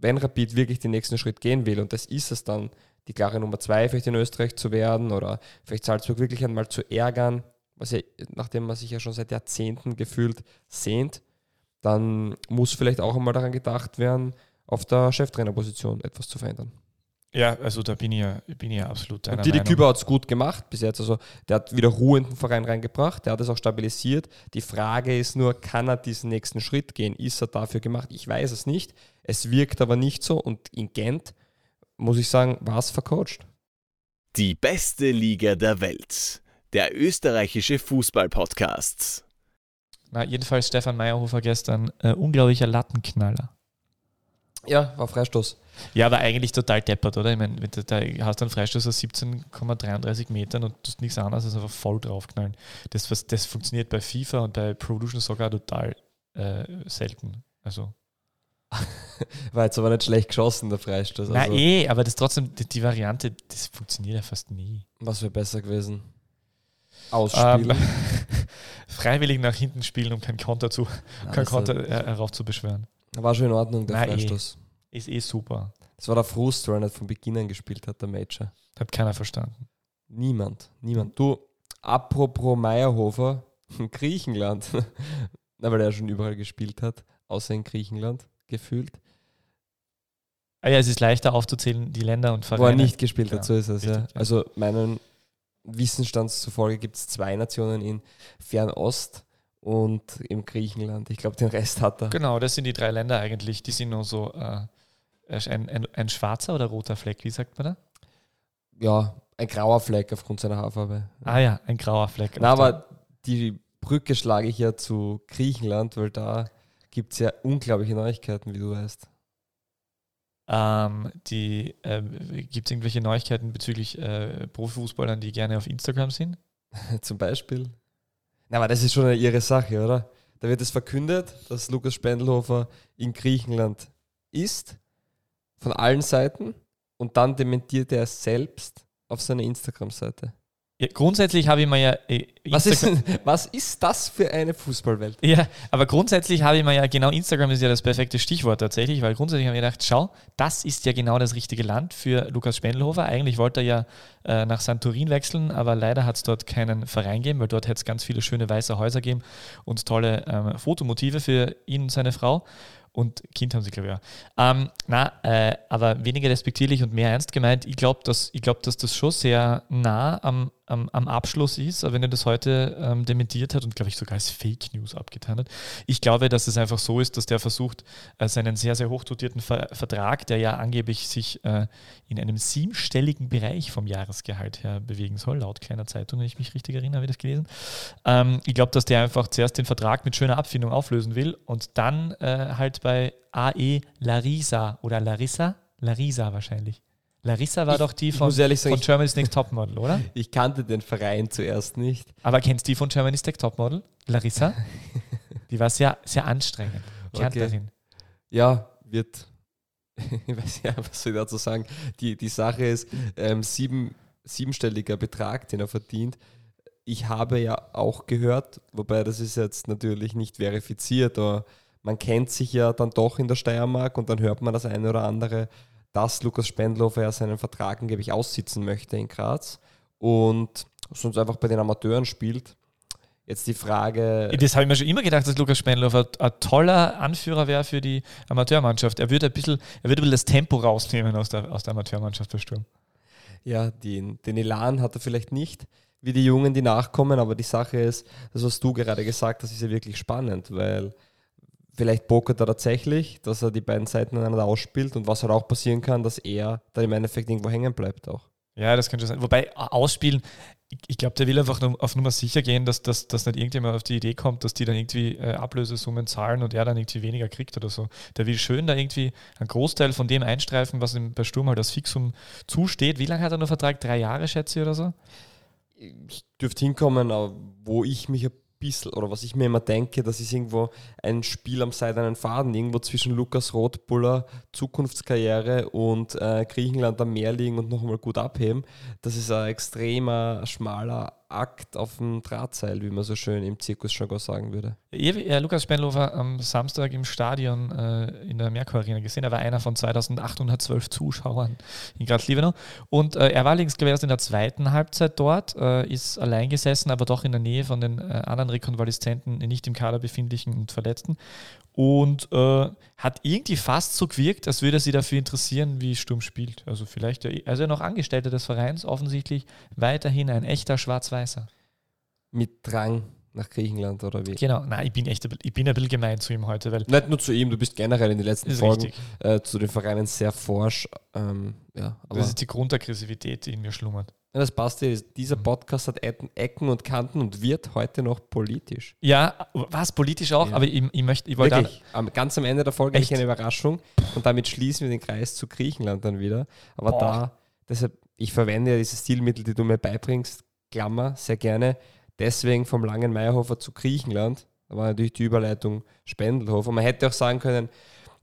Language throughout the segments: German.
wenn Rapid wirklich den nächsten Schritt gehen will, und das ist es dann, die klare Nummer zwei vielleicht in Österreich zu werden oder vielleicht Salzburg wirklich einmal zu ärgern, was ja, nachdem man sich ja schon seit Jahrzehnten gefühlt sehnt, dann muss vielleicht auch einmal daran gedacht werden, auf der Cheftrainerposition etwas zu verändern. Ja, also da bin ich ja, bin ich ja absolut deiner Und Didi Küber hat es gut gemacht bis jetzt. Also der hat wieder Ruhe in den Verein reingebracht, der hat es auch stabilisiert. Die Frage ist nur, kann er diesen nächsten Schritt gehen? Ist er dafür gemacht? Ich weiß es nicht. Es wirkt aber nicht so und in Gent, muss ich sagen, war es vercoacht. Die beste Liga der Welt. Der österreichische Fußball-Podcast. Na, jedenfalls Stefan Meyerhofer gestern, äh, unglaublicher Lattenknaller. Ja, war Freistoß. Ja, aber eigentlich total deppert, oder? Ich meine, da hast du einen Freistoß aus 17,33 Metern und tust nichts anderes als einfach voll draufknallen. Das, das funktioniert bei FIFA und bei Pro Evolution Soccer total äh, selten. Also. War jetzt aber nicht schlecht geschossen, der Freistoß. Na also. eh, aber das trotzdem, die, die, Variante, das funktioniert ja fast nie. Was wäre besser gewesen? Ausspielen. Um, ähm, freiwillig nach hinten spielen, um kein Konter, zu, ja, kein Konter heraufzubeschwören. War schon in Ordnung, der Nein, Freistoß. Eh. Ist eh super. Das war der Frust, weil er nicht von Beginn an gespielt hat, der Major. Hat keiner verstanden. Niemand, niemand. Du, apropos Meierhofer, Griechenland. Na, weil er schon überall gespielt hat, außer in Griechenland, gefühlt. Ah ja, es ist leichter aufzuzählen, die Länder und Vereine. Wo er nicht gespielt hat, so ist es, ja. Also meinen Wissensstands zufolge gibt es zwei Nationen in Fernost und im Griechenland. Ich glaube, den Rest hat er. Genau, das sind die drei Länder eigentlich. Die sind nur so äh, ein, ein, ein, schwarzer oder roter Fleck, wie sagt man da? Ja, ein grauer Fleck aufgrund seiner Haarfarbe. Ah ja, ein grauer Fleck. Na, aber die Brücke schlage ich ja zu Griechenland, weil da gibt es ja unglaubliche Neuigkeiten, wie du weißt. Ähm, die, äh, gibt es irgendwelche Neuigkeiten bezüglich äh, Profifußballern, die gerne auf Instagram sind? Zum Beispiel. Na, aber das ist schon eine ihre Sache, oder? Da wird es verkündet, dass Lukas Spendelhofer in Griechenland ist, von allen Seiten, und dann dementiert er es selbst auf seiner Instagram-Seite. Ja, grundsätzlich habe ich mir ja. Äh, was ist, was ist das für eine Fußballwelt? Ja, aber grundsätzlich habe ich mir ja, genau Instagram ist ja das perfekte Stichwort tatsächlich, weil grundsätzlich habe ich gedacht, schau, das ist ja genau das richtige Land für Lukas Spendelhofer. Eigentlich wollte er ja äh, nach Santorin wechseln, aber leider hat es dort keinen Verein gegeben, weil dort hätte es ganz viele schöne weiße Häuser geben und tolle ähm, Fotomotive für ihn und seine Frau und Kind haben sie, glaube ich, ja. Ähm, na, äh, aber weniger respektierlich und mehr ernst gemeint. Ich glaube, dass, glaub, dass das schon sehr nah am, am, am Abschluss ist, wenn er das heute ähm, dementiert hat und, glaube ich, sogar als Fake News abgetan hat. Ich glaube, dass es einfach so ist, dass der versucht, äh, seinen sehr, sehr hochdotierten Ver Vertrag, der ja angeblich sich äh, in einem siebenstelligen Bereich vom Jahresgehalt her bewegen soll, laut kleiner Zeitung, wenn ich mich richtig erinnere, habe ich das gelesen. Ähm, ich glaube, dass der einfach zuerst den Vertrag mit schöner Abfindung auflösen will und dann äh, halt bei AE Larisa oder Larissa? Larisa wahrscheinlich. Larissa war ich, doch die von, sagen, von Germany's Next Topmodel, oder? Ich kannte den Verein zuerst nicht. Aber kennst du die von Germany's Next Topmodel? Larissa? die war sehr, sehr anstrengend. Okay. Ja, wird. ich weiß ja, was soll ich dazu sagen? Die, die Sache ist, ähm, sieben, siebenstelliger Betrag, den er verdient. Ich habe ja auch gehört, wobei das ist jetzt natürlich nicht verifiziert, aber man kennt sich ja dann doch in der Steiermark und dann hört man das eine oder andere, dass Lukas Spendlofer ja seinen Vertrag angeblich aussitzen möchte in Graz und sonst einfach bei den Amateuren spielt. Jetzt die Frage. Das habe ich mir schon immer gedacht, dass Lukas Spendlofer ein toller Anführer wäre für die Amateurmannschaft. Er würde ein bisschen, er würde ein bisschen das Tempo rausnehmen aus der, aus der Amateurmannschaft bei Sturm. Ja, den, den Elan hat er vielleicht nicht, wie die Jungen, die nachkommen, aber die Sache ist, das, was du gerade gesagt hast, ist ja wirklich spannend, weil vielleicht pokert er tatsächlich, dass er die beiden Seiten einander ausspielt und was halt auch passieren kann, dass er dann im Endeffekt irgendwo hängen bleibt auch. Ja, das könnte sein. Wobei ausspielen, ich, ich glaube, der will einfach nur auf Nummer sicher gehen, dass, dass, dass nicht irgendjemand auf die Idee kommt, dass die dann irgendwie äh, Ablösesummen zahlen und er dann irgendwie weniger kriegt oder so. Der will schön da irgendwie einen Großteil von dem einstreifen, was ihm bei Sturm halt als Fixum zusteht. Wie lange hat er noch Vertrag? Drei Jahre, schätze ich, oder so? Ich dürfte hinkommen, wo ich mich ein bisschen, oder was ich mir immer denke, das ist irgendwo ein Spiel am seidenen Faden, irgendwo zwischen Lukas Rothbuller Zukunftskarriere und äh, Griechenland am Meer liegen und noch einmal gut abheben. Das ist ein extremer, schmaler Akt auf dem Drahtseil, wie man so schön im Zirkusjargon sagen würde. Habe Lukas Spenlofer am Samstag im Stadion äh, in der Merkur Arena gesehen. Er war einer von 2812 Zuschauern in Graz Liebenau. Und äh, er war ich, erst in der zweiten Halbzeit dort, äh, ist allein gesessen, aber doch in der Nähe von den äh, anderen Rekonvaleszenten, nicht im Kader befindlichen und Verletzten. Und äh, hat irgendwie fast so gewirkt, als würde sich dafür interessieren, wie Sturm spielt. Also vielleicht, also noch Angestellter des Vereins, offensichtlich weiterhin ein echter Schwarz-Weißer. Mit Drang nach Griechenland oder wie? Genau, nein, ich bin echt ich bin ein bisschen gemein zu ihm heute, weil. Nicht nur zu ihm, du bist generell in den letzten Folgen äh, zu den Vereinen sehr forsch. Ähm, ja, das ist die Grundaggressivität, die in mir schlummert. Ja, das passt ja. Dieser mhm. Podcast hat Ecken und Kanten und wird heute noch politisch. Ja, was politisch auch, ja. aber ich, ich möchte, ich wollte Wirklich, am, ganz am Ende der Folge echt? eine Überraschung und damit schließen wir den Kreis zu Griechenland dann wieder. Aber Boah. da, deshalb, ich verwende ja diese Stilmittel, die du mir beibringst, Klammer, sehr gerne. Deswegen vom Langen Meierhofer zu Griechenland. Da war natürlich die Überleitung Spendelhofer. Man hätte auch sagen können,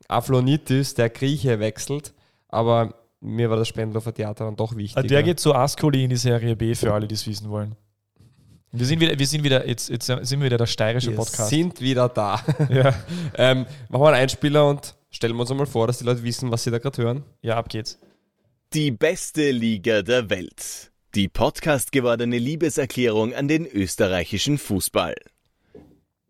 Aflonitis, der Grieche wechselt, aber mir war das Spendlofer Theater dann doch wichtig. Der geht zu Ascoli in die Serie B für alle, die es wissen wollen. Wir sind wieder, wir sind wieder, jetzt, jetzt sind wir wieder der steirische wir Podcast. Wir sind wieder da. Ja. ähm, machen wir einen Einspieler und stellen wir uns einmal vor, dass die Leute wissen, was sie da gerade hören. Ja, ab geht's. Die beste Liga der Welt. Die Podcast gewordene Liebeserklärung an den österreichischen Fußball.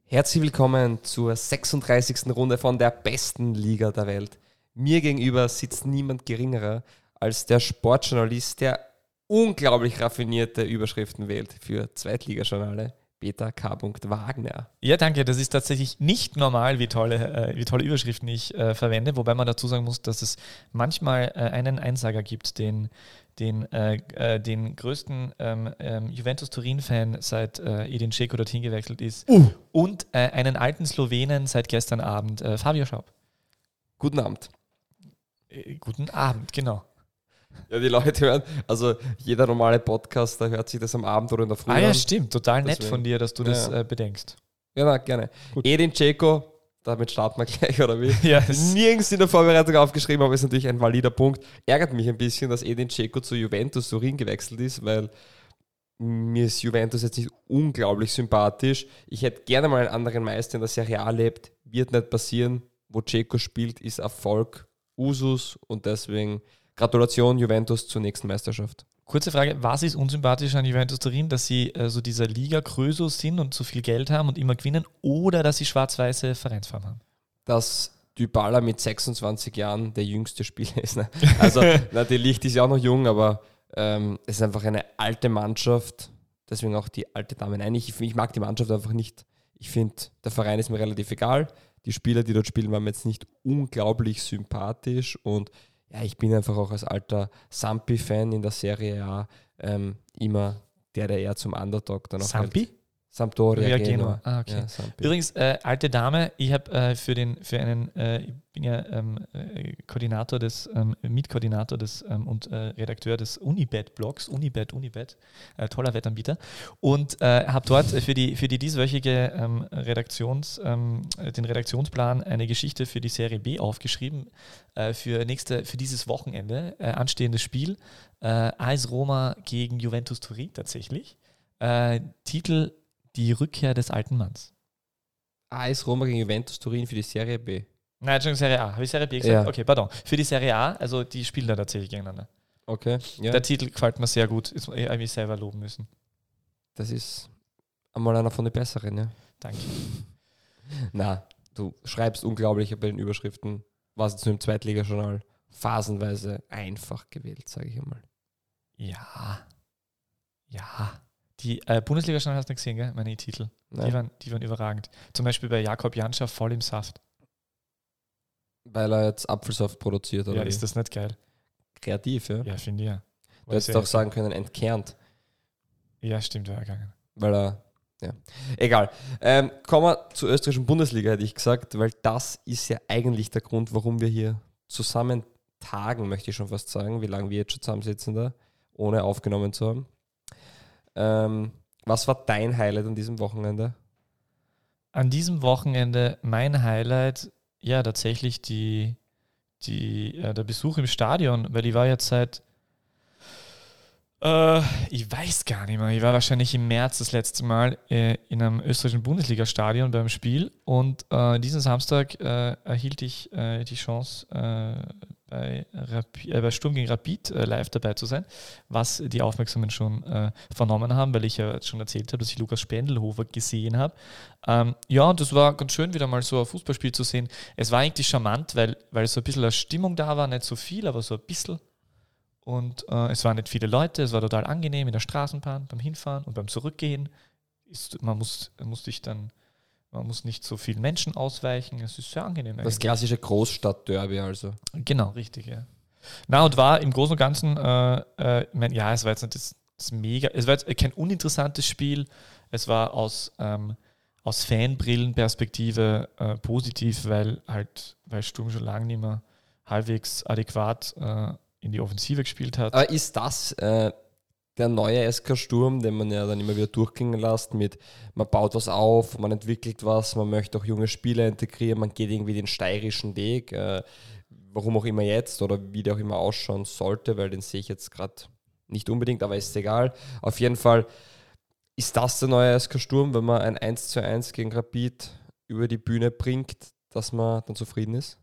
Herzlich willkommen zur 36. Runde von der besten Liga der Welt. Mir gegenüber sitzt niemand geringerer als der Sportjournalist, der unglaublich raffinierte Überschriften wählt für Zweitligajournale. Peter K. Wagner. Ja, danke. Das ist tatsächlich nicht normal, wie tolle, äh, wie tolle Überschriften ich äh, verwende, wobei man dazu sagen muss, dass es manchmal äh, einen Einsager gibt, den, den, äh, äh, den größten ähm, ähm, Juventus Turin-Fan seit äh, Edin Dzeko dorthin gewechselt ist uh. und einen alten Slowenen seit gestern Abend, Fabio Schaub. Guten Abend. Äh, guten Abend, genau. Ja, die Leute hören, also jeder normale Podcaster hört sich das am Abend oder in der Früh Ah ja, an. stimmt, total nett von dir, dass du ja. das äh, bedenkst. Ja, na, gerne. Gut. Edin Dzeko, damit starten wir gleich, oder wie? ja, Nirgends in der Vorbereitung aufgeschrieben, aber ist natürlich ein valider Punkt. Ärgert mich ein bisschen, dass Edin Dzeko zu Juventus Turin gewechselt ist, weil mir ist Juventus jetzt nicht unglaublich sympathisch. Ich hätte gerne mal einen anderen Meister in der Serie A lebt. Wird nicht passieren. Wo Dzeko spielt, ist Erfolg Usus und deswegen Gratulation Juventus zur nächsten Meisterschaft. Kurze Frage, was ist unsympathisch an Juventus Turin, dass sie äh, so dieser Liga Krösus sind und zu viel Geld haben und immer gewinnen oder dass sie schwarz-weiße Vereinsfarben haben? Dass Dybala mit 26 Jahren der jüngste Spieler ist. Ne? Also na, die Licht ist ja auch noch jung, aber ähm, es ist einfach eine alte Mannschaft, deswegen auch die alte Dame. Nein, ich, ich mag die Mannschaft einfach nicht. Ich finde, der Verein ist mir relativ egal die Spieler, die dort spielen, waren mir jetzt nicht unglaublich sympathisch und ja, ich bin einfach auch als alter Sampi-Fan in der Serie A ähm, immer der, der eher zum Underdog dann auch Sampi? Halt Sampdoria ja, Genua. Ah, okay. Ja, Übrigens, äh, alte Dame, ich habe äh, für, für einen, äh, ich bin ja ähm, äh, Koordinator des, ähm, Mitkoordinator des ähm, und äh, Redakteur des Unibet-Blogs, Unibet, Unibet, äh, toller Wettanbieter, und habe dort für die, für die dieswöchige ähm, Redaktions, ähm, den Redaktionsplan eine Geschichte für die Serie B aufgeschrieben, für, nächste, für dieses Wochenende, anstehendes Spiel, AS Roma gegen Juventus Turin tatsächlich. Titel die Rückkehr des alten Manns. AS Roma gegen Juventus Turin für die Serie B. Nein, Entschuldigung, Serie A. Habe ich Serie B gesagt? Ja. Okay, pardon. Für die Serie A, also die spielen da tatsächlich gegeneinander. Okay. Ja. Der Titel gefällt mir sehr gut. Ich habe mich selber loben müssen. Das ist einmal einer von den besseren, ja. Danke. Na, du schreibst unglaublich bei den Überschriften, was nur im Zweitligajournal phasenweise einfach gewählt, sage ich einmal. Ja. Die äh, Bundesliga schon hast du gesehen, gell? Meine Titel. Die waren, die waren überragend. Zum Beispiel bei Jakob Janscha voll im Saft. Weil er jetzt Apfelsaft produziert, oder? Ja, ist das nicht geil? Kreativ, ja? Ja, finde ich ja. Du hättest doch sagen können, entkernt. Ja, stimmt, wäre gegangen. Weil er, ja. Egal. Ähm, kommen wir zur österreichischen Bundesliga, hätte ich gesagt, weil das ist ja eigentlich der Grund, warum wir hier zusammen tagen, möchte ich schon fast sagen, wie lange wir jetzt schon zusammensitzen da, ohne aufgenommen zu haben. Ähm, was war dein Highlight an diesem Wochenende? An diesem Wochenende mein Highlight, ja, tatsächlich die, die, äh, der Besuch im Stadion, weil ich war jetzt seit Äh, ich weiß gar nicht mehr. Ich war wahrscheinlich im März das letzte Mal äh, in einem österreichischen Bundesliga-Stadion beim Spiel und äh, diesen Samstag äh, erhielt ich äh, die Chance, bei, Rapi bei, Sturm gegen Rapid live dabei zu sein, was die Aufmerksamen schon vernommen haben, weil ich ja schon erzählt habe, dass ich Lukas Spendelhofer gesehen habe. Ähm, ja, und das war ganz schön, wieder mal so ein Fußballspiel zu sehen. Es war eigentlich charmant, weil, weil so ein bisschen eine Stimmung da war, nicht so viel, aber so ein bisschen. Und äh, es waren nicht viele Leute, es war total angenehm in der Straßenbahn beim Hinfahren und beim Zurückgehen. Ist, man muss, muss sich dann, man muss nicht so vielen Menschen ausweichen. Es ist sehr angenehm. Das eigentlich. klassische Großstadt-Derby also. Genau, richtig, ja. Na, und war im Großen und Ganzen, äh, äh, ich mein, ja, es war jetzt nicht das, das, mega, es war jetzt kein uninteressantes Spiel. Es war aus, ähm, aus Fanbrillenperspektive äh, positiv, weil halt, weil Sturm schon lange nicht mehr halbwegs adäquat äh, in die Offensive gespielt hat. Ist das äh, der neue SK Sturm, den man ja dann immer wieder durchgehen lässt mit, man baut was auf, man entwickelt was, man möchte auch junge Spieler integrieren, man geht irgendwie den steirischen Weg, äh, warum auch immer jetzt oder wie der auch immer ausschauen sollte, weil den sehe ich jetzt gerade nicht unbedingt, aber ist egal. Auf jeden Fall ist das der neue SK Sturm, wenn man ein 1 zu 1 gegen Rapid über die Bühne bringt, dass man dann zufrieden ist?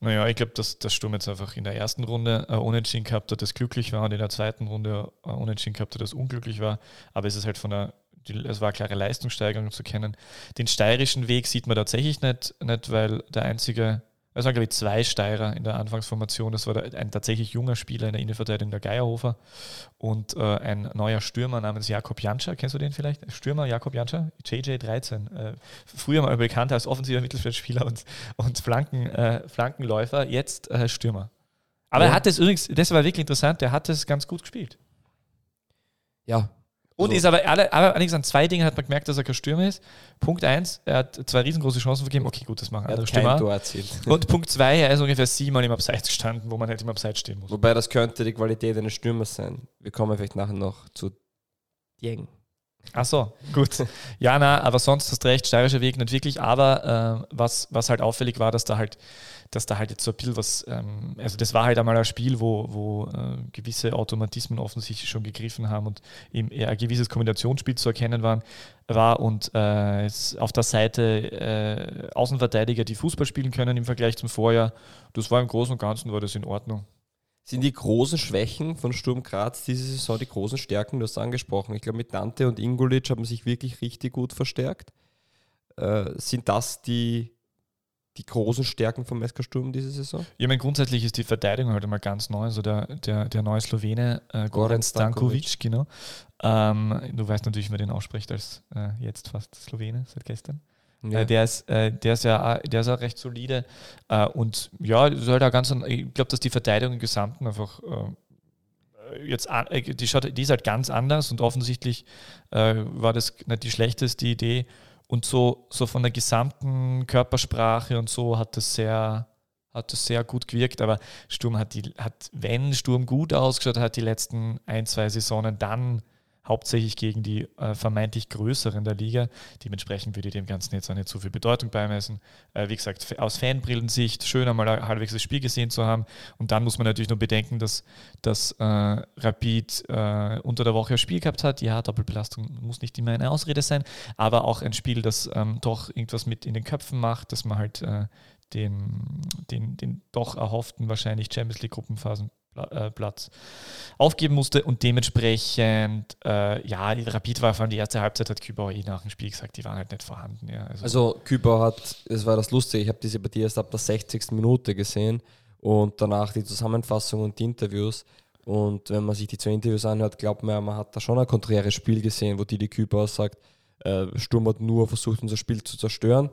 Naja, ich glaube, dass der Sturm jetzt einfach in der ersten Runde äh, unentschieden gehabt hat, das glücklich war und in der zweiten Runde äh, unentschieden gehabt hat, das unglücklich war. Aber es ist halt von der, es war eine klare Leistungssteigerung zu kennen. Den steirischen Weg sieht man tatsächlich nicht, nicht weil der einzige es waren, glaube ich, zwei Steirer in der Anfangsformation. Das war ein tatsächlich junger Spieler in der Innenverteidigung, der Geierhofer, und äh, ein neuer Stürmer namens Jakob Janscher. Kennst du den vielleicht? Stürmer Jakob Janscher? JJ13. Äh, früher mal bekannt als offensiver Mittelfeldspieler und, und Flanken, äh, Flankenläufer, jetzt äh, Stürmer. Aber ja. er hat es übrigens, das war wirklich interessant, der hat es ganz gut gespielt. Ja, und so. ist aber, alle, aber allerdings an zwei Dingen hat man gemerkt, dass er kein Stürmer ist. Punkt eins, er hat zwei riesengroße Chancen vergeben. Okay, gut, das machen andere Stürmer. Und Punkt zwei, er ist ungefähr siebenmal im Abseits gestanden, wo man halt im Abseits stehen muss. Wobei das könnte die Qualität eines Stürmers sein. Wir kommen vielleicht nachher noch zu Dieng. Ach so, gut. Ja, na, aber sonst hast du recht, steirischer Weg nicht wirklich. Aber äh, was, was halt auffällig war, dass da halt dass da halt jetzt so ein bisschen was, ähm, also das war halt einmal ein Spiel, wo, wo äh, gewisse Automatismen offensichtlich schon gegriffen haben und eben eher ein gewisses Kombinationsspiel zu erkennen waren, war und äh, auf der Seite äh, Außenverteidiger, die Fußball spielen können im Vergleich zum Vorjahr. Das war im Großen und Ganzen war das in Ordnung. Sind die großen Schwächen von Sturm Graz diese Saison die großen Stärken? Du hast angesprochen. Ich glaube, mit Dante und Ingolic haben sich wirklich richtig gut verstärkt. Äh, sind das die die großen Stärken vom SK Sturm diese Saison? Ja, meine, grundsätzlich ist die Verteidigung halt immer ganz neu. Also der, der, der neue Slowene, äh, Goran Stankovic, genau. Ähm, du weißt natürlich, wie man den ausspricht als äh, jetzt fast Slowene seit gestern. Ja. Äh, der, ist, äh, der, ist ja, der ist auch recht solide. Äh, und ja, ist halt auch ganz, ich glaube, dass die Verteidigung im Gesamten einfach jetzt die, schaut, die ist halt ganz anders und offensichtlich war das nicht die schlechteste Idee und so, so von der gesamten Körpersprache und so hat das sehr, hat das sehr gut gewirkt. Aber Sturm hat, die, hat, wenn Sturm gut ausgeschaut hat, die letzten ein, zwei Saisonen, dann hauptsächlich gegen die äh, vermeintlich größeren der Liga. Dementsprechend würde ich dem Ganzen jetzt auch nicht so viel Bedeutung beimessen. Äh, wie gesagt, aus Fanbrillensicht schön einmal ein halbwegs das Spiel gesehen zu haben. Und dann muss man natürlich nur bedenken, dass, dass äh, Rapid äh, unter der Woche ein Spiel gehabt hat. Ja, Doppelbelastung muss nicht immer eine Ausrede sein, aber auch ein Spiel, das ähm, doch irgendwas mit in den Köpfen macht, dass man halt äh, den, den, den doch erhofften wahrscheinlich Champions League Gruppenphasen Platz aufgeben musste und dementsprechend, äh, ja, Rapid war vor allem die erste Halbzeit, hat Kübauer eh nach dem Spiel gesagt, die waren halt nicht vorhanden. Ja. Also, also Kübauer hat, es war das Lustige, ich habe diese Partie erst ab der 60. Minute gesehen und danach die Zusammenfassung und die Interviews. Und wenn man sich die zwei Interviews anhört, glaubt man, man hat da schon ein konträres Spiel gesehen, wo Didi Kübauer sagt, äh, Sturm hat nur versucht, unser Spiel zu zerstören.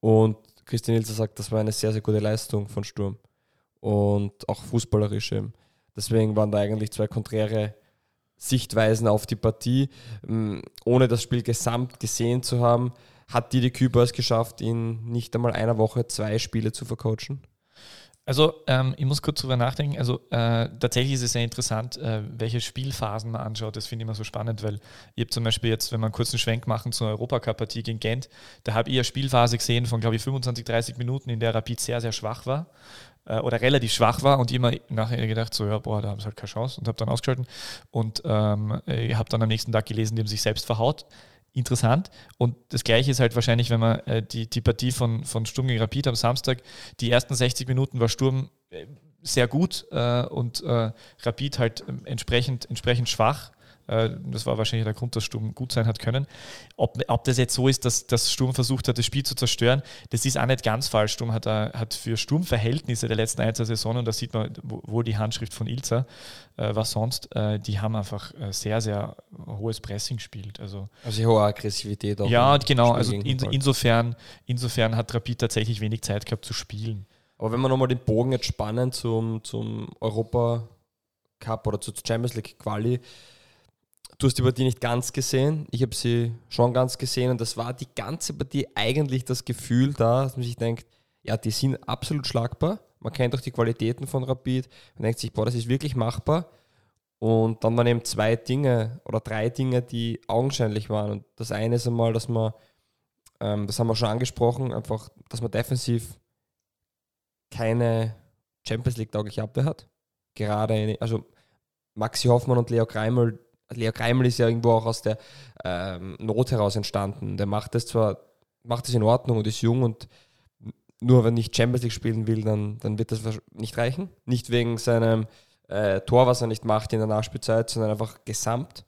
Und Christian Ilse sagt, das war eine sehr, sehr gute Leistung von Sturm. Und auch fußballerisch eben. Deswegen waren da eigentlich zwei konträre Sichtweisen auf die Partie. Mm, ohne das Spiel gesamt gesehen zu haben, hat Didi Küber es geschafft, in nicht einmal einer Woche zwei Spiele zu vercoachen? Also ähm, ich muss kurz drüber nachdenken. Also äh, tatsächlich ist es sehr interessant, äh, welche Spielphasen man anschaut. Das finde ich immer so spannend, weil ich habe zum Beispiel jetzt, wenn wir einen kurzen Schwenk machen zur Europacup-Partie gegen Gent, da habe ich eine Spielphase gesehen von, glaube ich, 25, 30 Minuten, in der Rapid sehr, sehr schwach war. Äh, oder relativ schwach war und immer nachher gedacht, so, ja, boah, da haben sie halt keine Chance und habe dann ausgeschalten und ähm, ich habe dann am nächsten Tag gelesen, die haben sich selbst verhaut. Interessant. Und das Gleiche ist halt wahrscheinlich, wenn man äh, die, die Partie von, von Sturm gegen Rapid am Samstag, die ersten 60 Minuten war Sturm äh, sehr gut äh, und äh, Rapid halt ähm, entsprechend, entsprechend schwach. Äh, das war wahrscheinlich der Grund, dass Sturm gut sein hat können. Ob, ob das jetzt so ist, dass, dass Sturm versucht hat, das Spiel zu zerstören, das ist auch nicht ganz falsch. Sturm hat, hat für Sturmverhältnnisse der letzten ein, zwei Saison, und da sieht man wohl die Handschrift von Ilza, äh, was sonst, äh, die haben einfach äh, sehr, sehr hohes Pressing gespielt. Also, also hohe Aggressivität auch. Ja, genau. Also in, insofern, insofern hat Rapid tatsächlich wenig Zeit gehabt zu spielen. Aber wenn wir nochmal den Bogen jetzt spannen zum, zum Europa Cup oder zur Champions League Quali, Du hast die Partie nicht ganz gesehen. Ich habe sie schon ganz gesehen und das war die ganze Partie eigentlich das Gefühl da, dass man sich denkt, ja, die sind absolut schlagbar. Man kennt auch die Qualitäten von Rapid. Man denkt sich, boah, das ist wirklich machbar. Und dann waren eben zwei Dinge oder drei Dinge, die augenscheinlich waren. Und das eine ist einmal, dass man, ähm, das haben wir schon angesprochen, einfach, dass man defensiv keine Champions League-taugliche Abwehr hat. Gerade, eine, also Maxi Hoffmann und Leo Kreimel, Leo Kreimel ist ja irgendwo auch aus der ähm, Not heraus entstanden. Der macht das zwar, macht das in Ordnung und ist jung und nur wenn nicht Champions League spielen will, dann, dann wird das nicht reichen. Nicht wegen seinem äh, Tor, was er nicht macht in der Nachspielzeit, sondern einfach gesamt.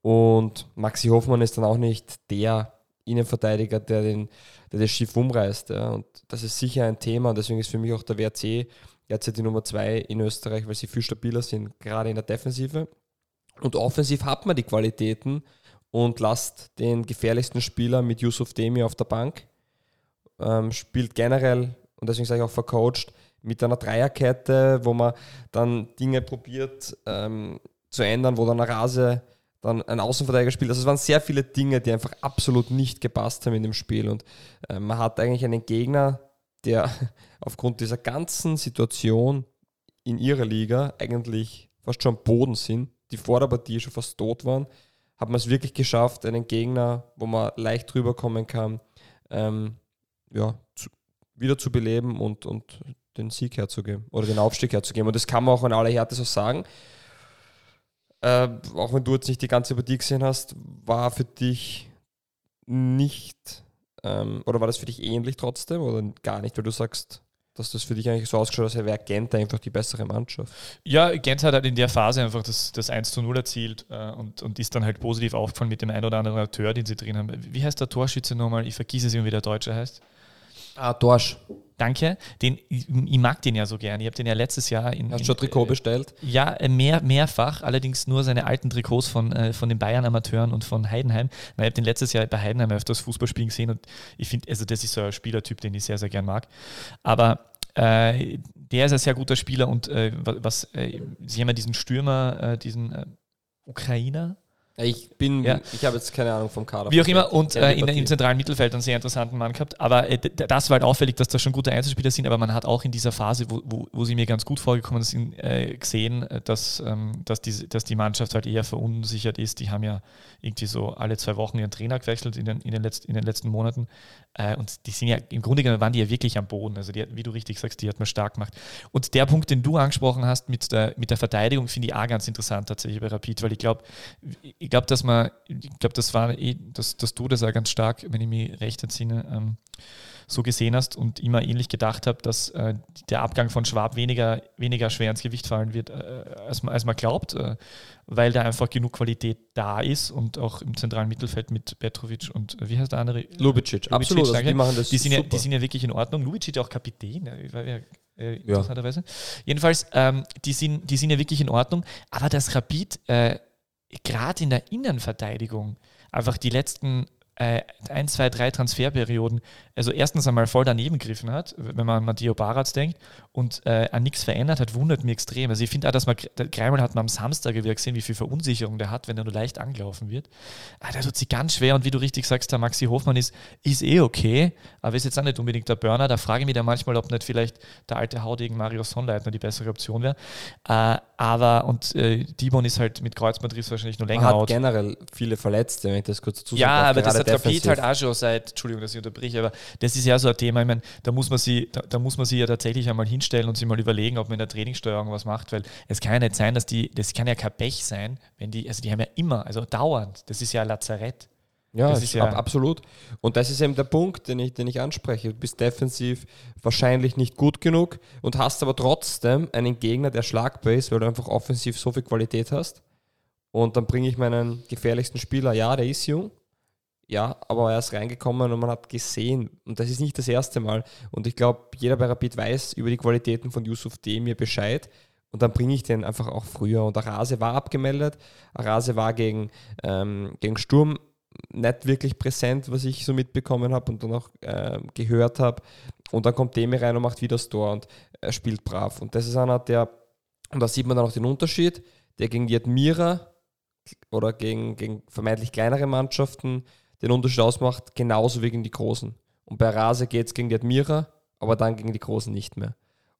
Und Maxi Hoffmann ist dann auch nicht der Innenverteidiger, der, den, der das Schiff umreißt. Ja. Und das ist sicher ein Thema und deswegen ist für mich auch der WRC jetzt die Nummer zwei in Österreich, weil sie viel stabiler sind, gerade in der Defensive. Und offensiv hat man die Qualitäten und lasst den gefährlichsten Spieler mit Yusuf Demi auf der Bank. Ähm, spielt generell, und deswegen sage ich auch vercoacht, mit einer Dreierkette, wo man dann Dinge probiert ähm, zu ändern, wo dann eine Rase dann ein Außenverteidiger spielt. Also es waren sehr viele Dinge, die einfach absolut nicht gepasst haben in dem Spiel. Und äh, man hat eigentlich einen Gegner, der aufgrund dieser ganzen Situation in ihrer Liga eigentlich fast schon am Boden sind die vor der Partie schon fast tot waren, hat man es wirklich geschafft, einen Gegner, wo man leicht drüber kommen kann, ähm, ja, zu, wieder zu beleben und, und den Sieg herzugeben oder den Aufstieg herzugeben. Und das kann man auch in aller Härte so sagen. Äh, auch wenn du jetzt nicht die ganze Partie gesehen hast, war für dich nicht, ähm, oder war das für dich ähnlich trotzdem oder gar nicht, weil du sagst, dass das für dich eigentlich so ausgeschaut hat, als wäre Gent einfach die bessere Mannschaft. Ja, Gent hat halt in der Phase einfach das, das 1 zu 0 erzielt äh, und, und ist dann halt positiv aufgefallen mit dem ein oder anderen Akteur, den sie drin haben. Wie heißt der Torschütze nochmal? Ich vergesse es, wie der Deutsche heißt. Ah, Dorsch. Danke. Den, ich, ich, mag den ja so gern. Ich habe den ja letztes Jahr in. Hast du schon Trikot äh, bestellt? Ja, äh, mehr, mehrfach. Allerdings nur seine alten Trikots von, äh, von den Bayern-Amateuren und von Heidenheim. ich habe den letztes Jahr bei Heidenheim öfters Fußballspielen gesehen und ich finde, also das ist so ein Spielertyp, den ich sehr, sehr gern mag. Aber äh, der ist ein sehr guter Spieler und äh, was, sie haben ja diesen Stürmer, diesen Ukrainer, ich bin, ja. ich habe jetzt keine Ahnung vom Kader. Wie auch immer, und äh, in, im zentralen Mittelfeld einen sehr interessanten Mann gehabt. Aber äh, das war halt auffällig, dass da schon gute Einzelspieler sind, aber man hat auch in dieser Phase, wo, wo, wo sie mir ganz gut vorgekommen sind, äh, gesehen, äh, dass, ähm, dass, die, dass die Mannschaft halt eher verunsichert ist. Die haben ja irgendwie so alle zwei Wochen ihren Trainer gewechselt in den, in den, Letz-, in den letzten Monaten. Äh, und die sind ja, im Grunde genommen waren die ja wirklich am Boden. Also die, wie du richtig sagst, die hat man stark gemacht. Und der Punkt, den du angesprochen hast mit der, mit der Verteidigung, finde ich auch ganz interessant tatsächlich bei Rapid, weil ich glaube, ich glaube, dass man ich glaube, das war eh, dass, dass du das auch ganz stark, wenn ich mich recht entsinne, ähm, so gesehen hast und immer ähnlich gedacht habe, dass äh, der Abgang von Schwab weniger, weniger schwer ins Gewicht fallen wird, äh, als, man, als man glaubt, äh, weil da einfach genug Qualität da ist und auch im zentralen Mittelfeld mit Petrovic und wie heißt der andere? Lubicic, Lubicic absolut. Also die machen das die sind, ja, die sind ja wirklich in Ordnung. Lubicic auch Kapitän, äh, interessanterweise. Jedenfalls, ähm, die, sind, die sind ja wirklich in Ordnung, aber das Rapid äh, gerade in der Innenverteidigung. Einfach die letzten äh, ein, zwei, drei Transferperioden, also erstens einmal voll daneben gegriffen hat, wenn man an Matteo Baratz denkt und äh, an nichts verändert hat, wundert mich extrem. Also ich finde auch, dass man, Greimel hat man am Samstag gesehen, wie viel Verunsicherung der hat, wenn er nur leicht angelaufen wird. Ah, da tut sich ganz schwer und wie du richtig sagst, der Maxi Hofmann ist, ist eh okay, aber ist jetzt auch nicht unbedingt der Burner. Da frage ich mich dann manchmal, ob nicht vielleicht der alte Haudegen Mario Sonnleitner die bessere Option wäre. Äh, aber, und äh, Dibon ist halt mit Kreuzbandriss wahrscheinlich nur länger out. hat generell viele Verletzte, wenn ich das kurz dazu Ja, aber das hat hat Rapid halt auch schon seit, Entschuldigung, dass ich unterbreche, aber das ist ja so ein Thema, ich meine, da muss man sie, da, da, muss man sie ja tatsächlich einmal hinstellen und sich mal überlegen, ob man in der Trainingssteuerung was macht, weil es kann ja nicht sein, dass die, das kann ja kein Pech sein, wenn die, also die haben ja immer, also dauernd, das ist ja ein Lazarett. Ja, das ist ja absolut. Und das ist eben der Punkt, den ich, den ich anspreche. Du bist defensiv wahrscheinlich nicht gut genug und hast aber trotzdem einen Gegner, der schlagbar ist, weil du einfach offensiv so viel Qualität hast. Und dann bringe ich meinen gefährlichsten Spieler, ja, der ist jung, ja, aber er ist reingekommen und man hat gesehen, und das ist nicht das erste Mal. Und ich glaube, jeder bei Rapid weiß über die Qualitäten von Yusuf D. mir Bescheid. Und dann bringe ich den einfach auch früher. Und Arase war abgemeldet. Arase war gegen, ähm, gegen Sturm nicht wirklich präsent, was ich so mitbekommen habe und dann auch äh, gehört habe. Und dann kommt Demi rein und macht wieder das Tor und er spielt brav. Und das ist einer, der, und da sieht man dann auch den Unterschied, der gegen die Admira oder gegen, gegen vermeintlich kleinere Mannschaften den Unterschied ausmacht, genauso wie gegen die Großen. Und bei Rase geht es gegen die Admira, aber dann gegen die Großen nicht mehr.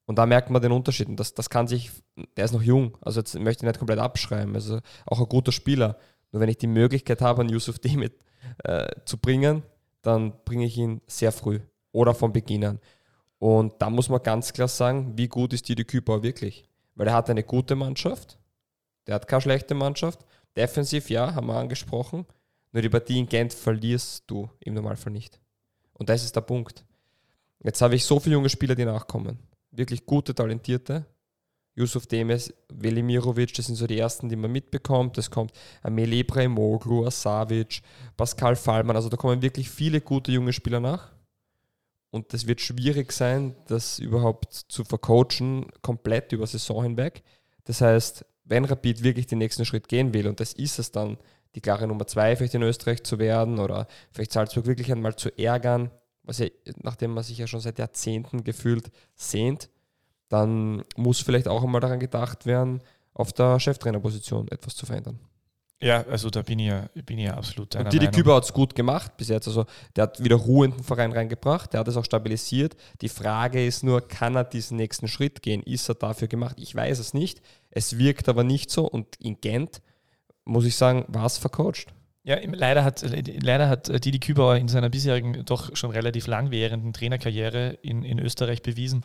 Und da merkt man den Unterschied. Und das, das kann sich, der ist noch jung, also jetzt möchte ich nicht komplett abschreiben. Also auch ein guter Spieler. Nur wenn ich die Möglichkeit habe, einen Yusuf D mit äh, zu bringen, dann bringe ich ihn sehr früh oder von Beginn an. Und da muss man ganz klar sagen, wie gut ist Didi Kübauer wirklich? Weil er hat eine gute Mannschaft, der hat keine schlechte Mannschaft. Defensiv, ja, haben wir angesprochen. Nur die Partie in Gent verlierst du im Normalfall nicht. Und das ist der Punkt. Jetzt habe ich so viele junge Spieler, die nachkommen. Wirklich gute, talentierte. Yusuf Demes, Velimirovic, das sind so die ersten, die man mitbekommt. Es kommt Amel Ibrahimoglu, Asavic, Pascal Fallmann. Also da kommen wirklich viele gute junge Spieler nach. Und das wird schwierig sein, das überhaupt zu vercoachen, komplett über Saison hinweg. Das heißt, wenn Rapid wirklich den nächsten Schritt gehen will, und das ist es dann, die klare Nummer zwei vielleicht in Österreich zu werden oder vielleicht Salzburg wirklich einmal zu ärgern, was ja, nachdem man sich ja schon seit Jahrzehnten gefühlt sehnt, dann muss vielleicht auch einmal daran gedacht werden, auf der Cheftrainerposition etwas zu verändern. Ja, also da bin ich ja, bin ich ja absolut deiner Und Didi Küber hat es gut gemacht bis jetzt. Also der hat wieder Ruhe in den Verein reingebracht, der hat es auch stabilisiert. Die Frage ist nur, kann er diesen nächsten Schritt gehen? Ist er dafür gemacht? Ich weiß es nicht. Es wirkt aber nicht so. Und in Gent, muss ich sagen, war es vercoacht. Ja, leider hat, leider hat Didi Kübauer in seiner bisherigen, doch schon relativ langwährenden Trainerkarriere in, in Österreich bewiesen,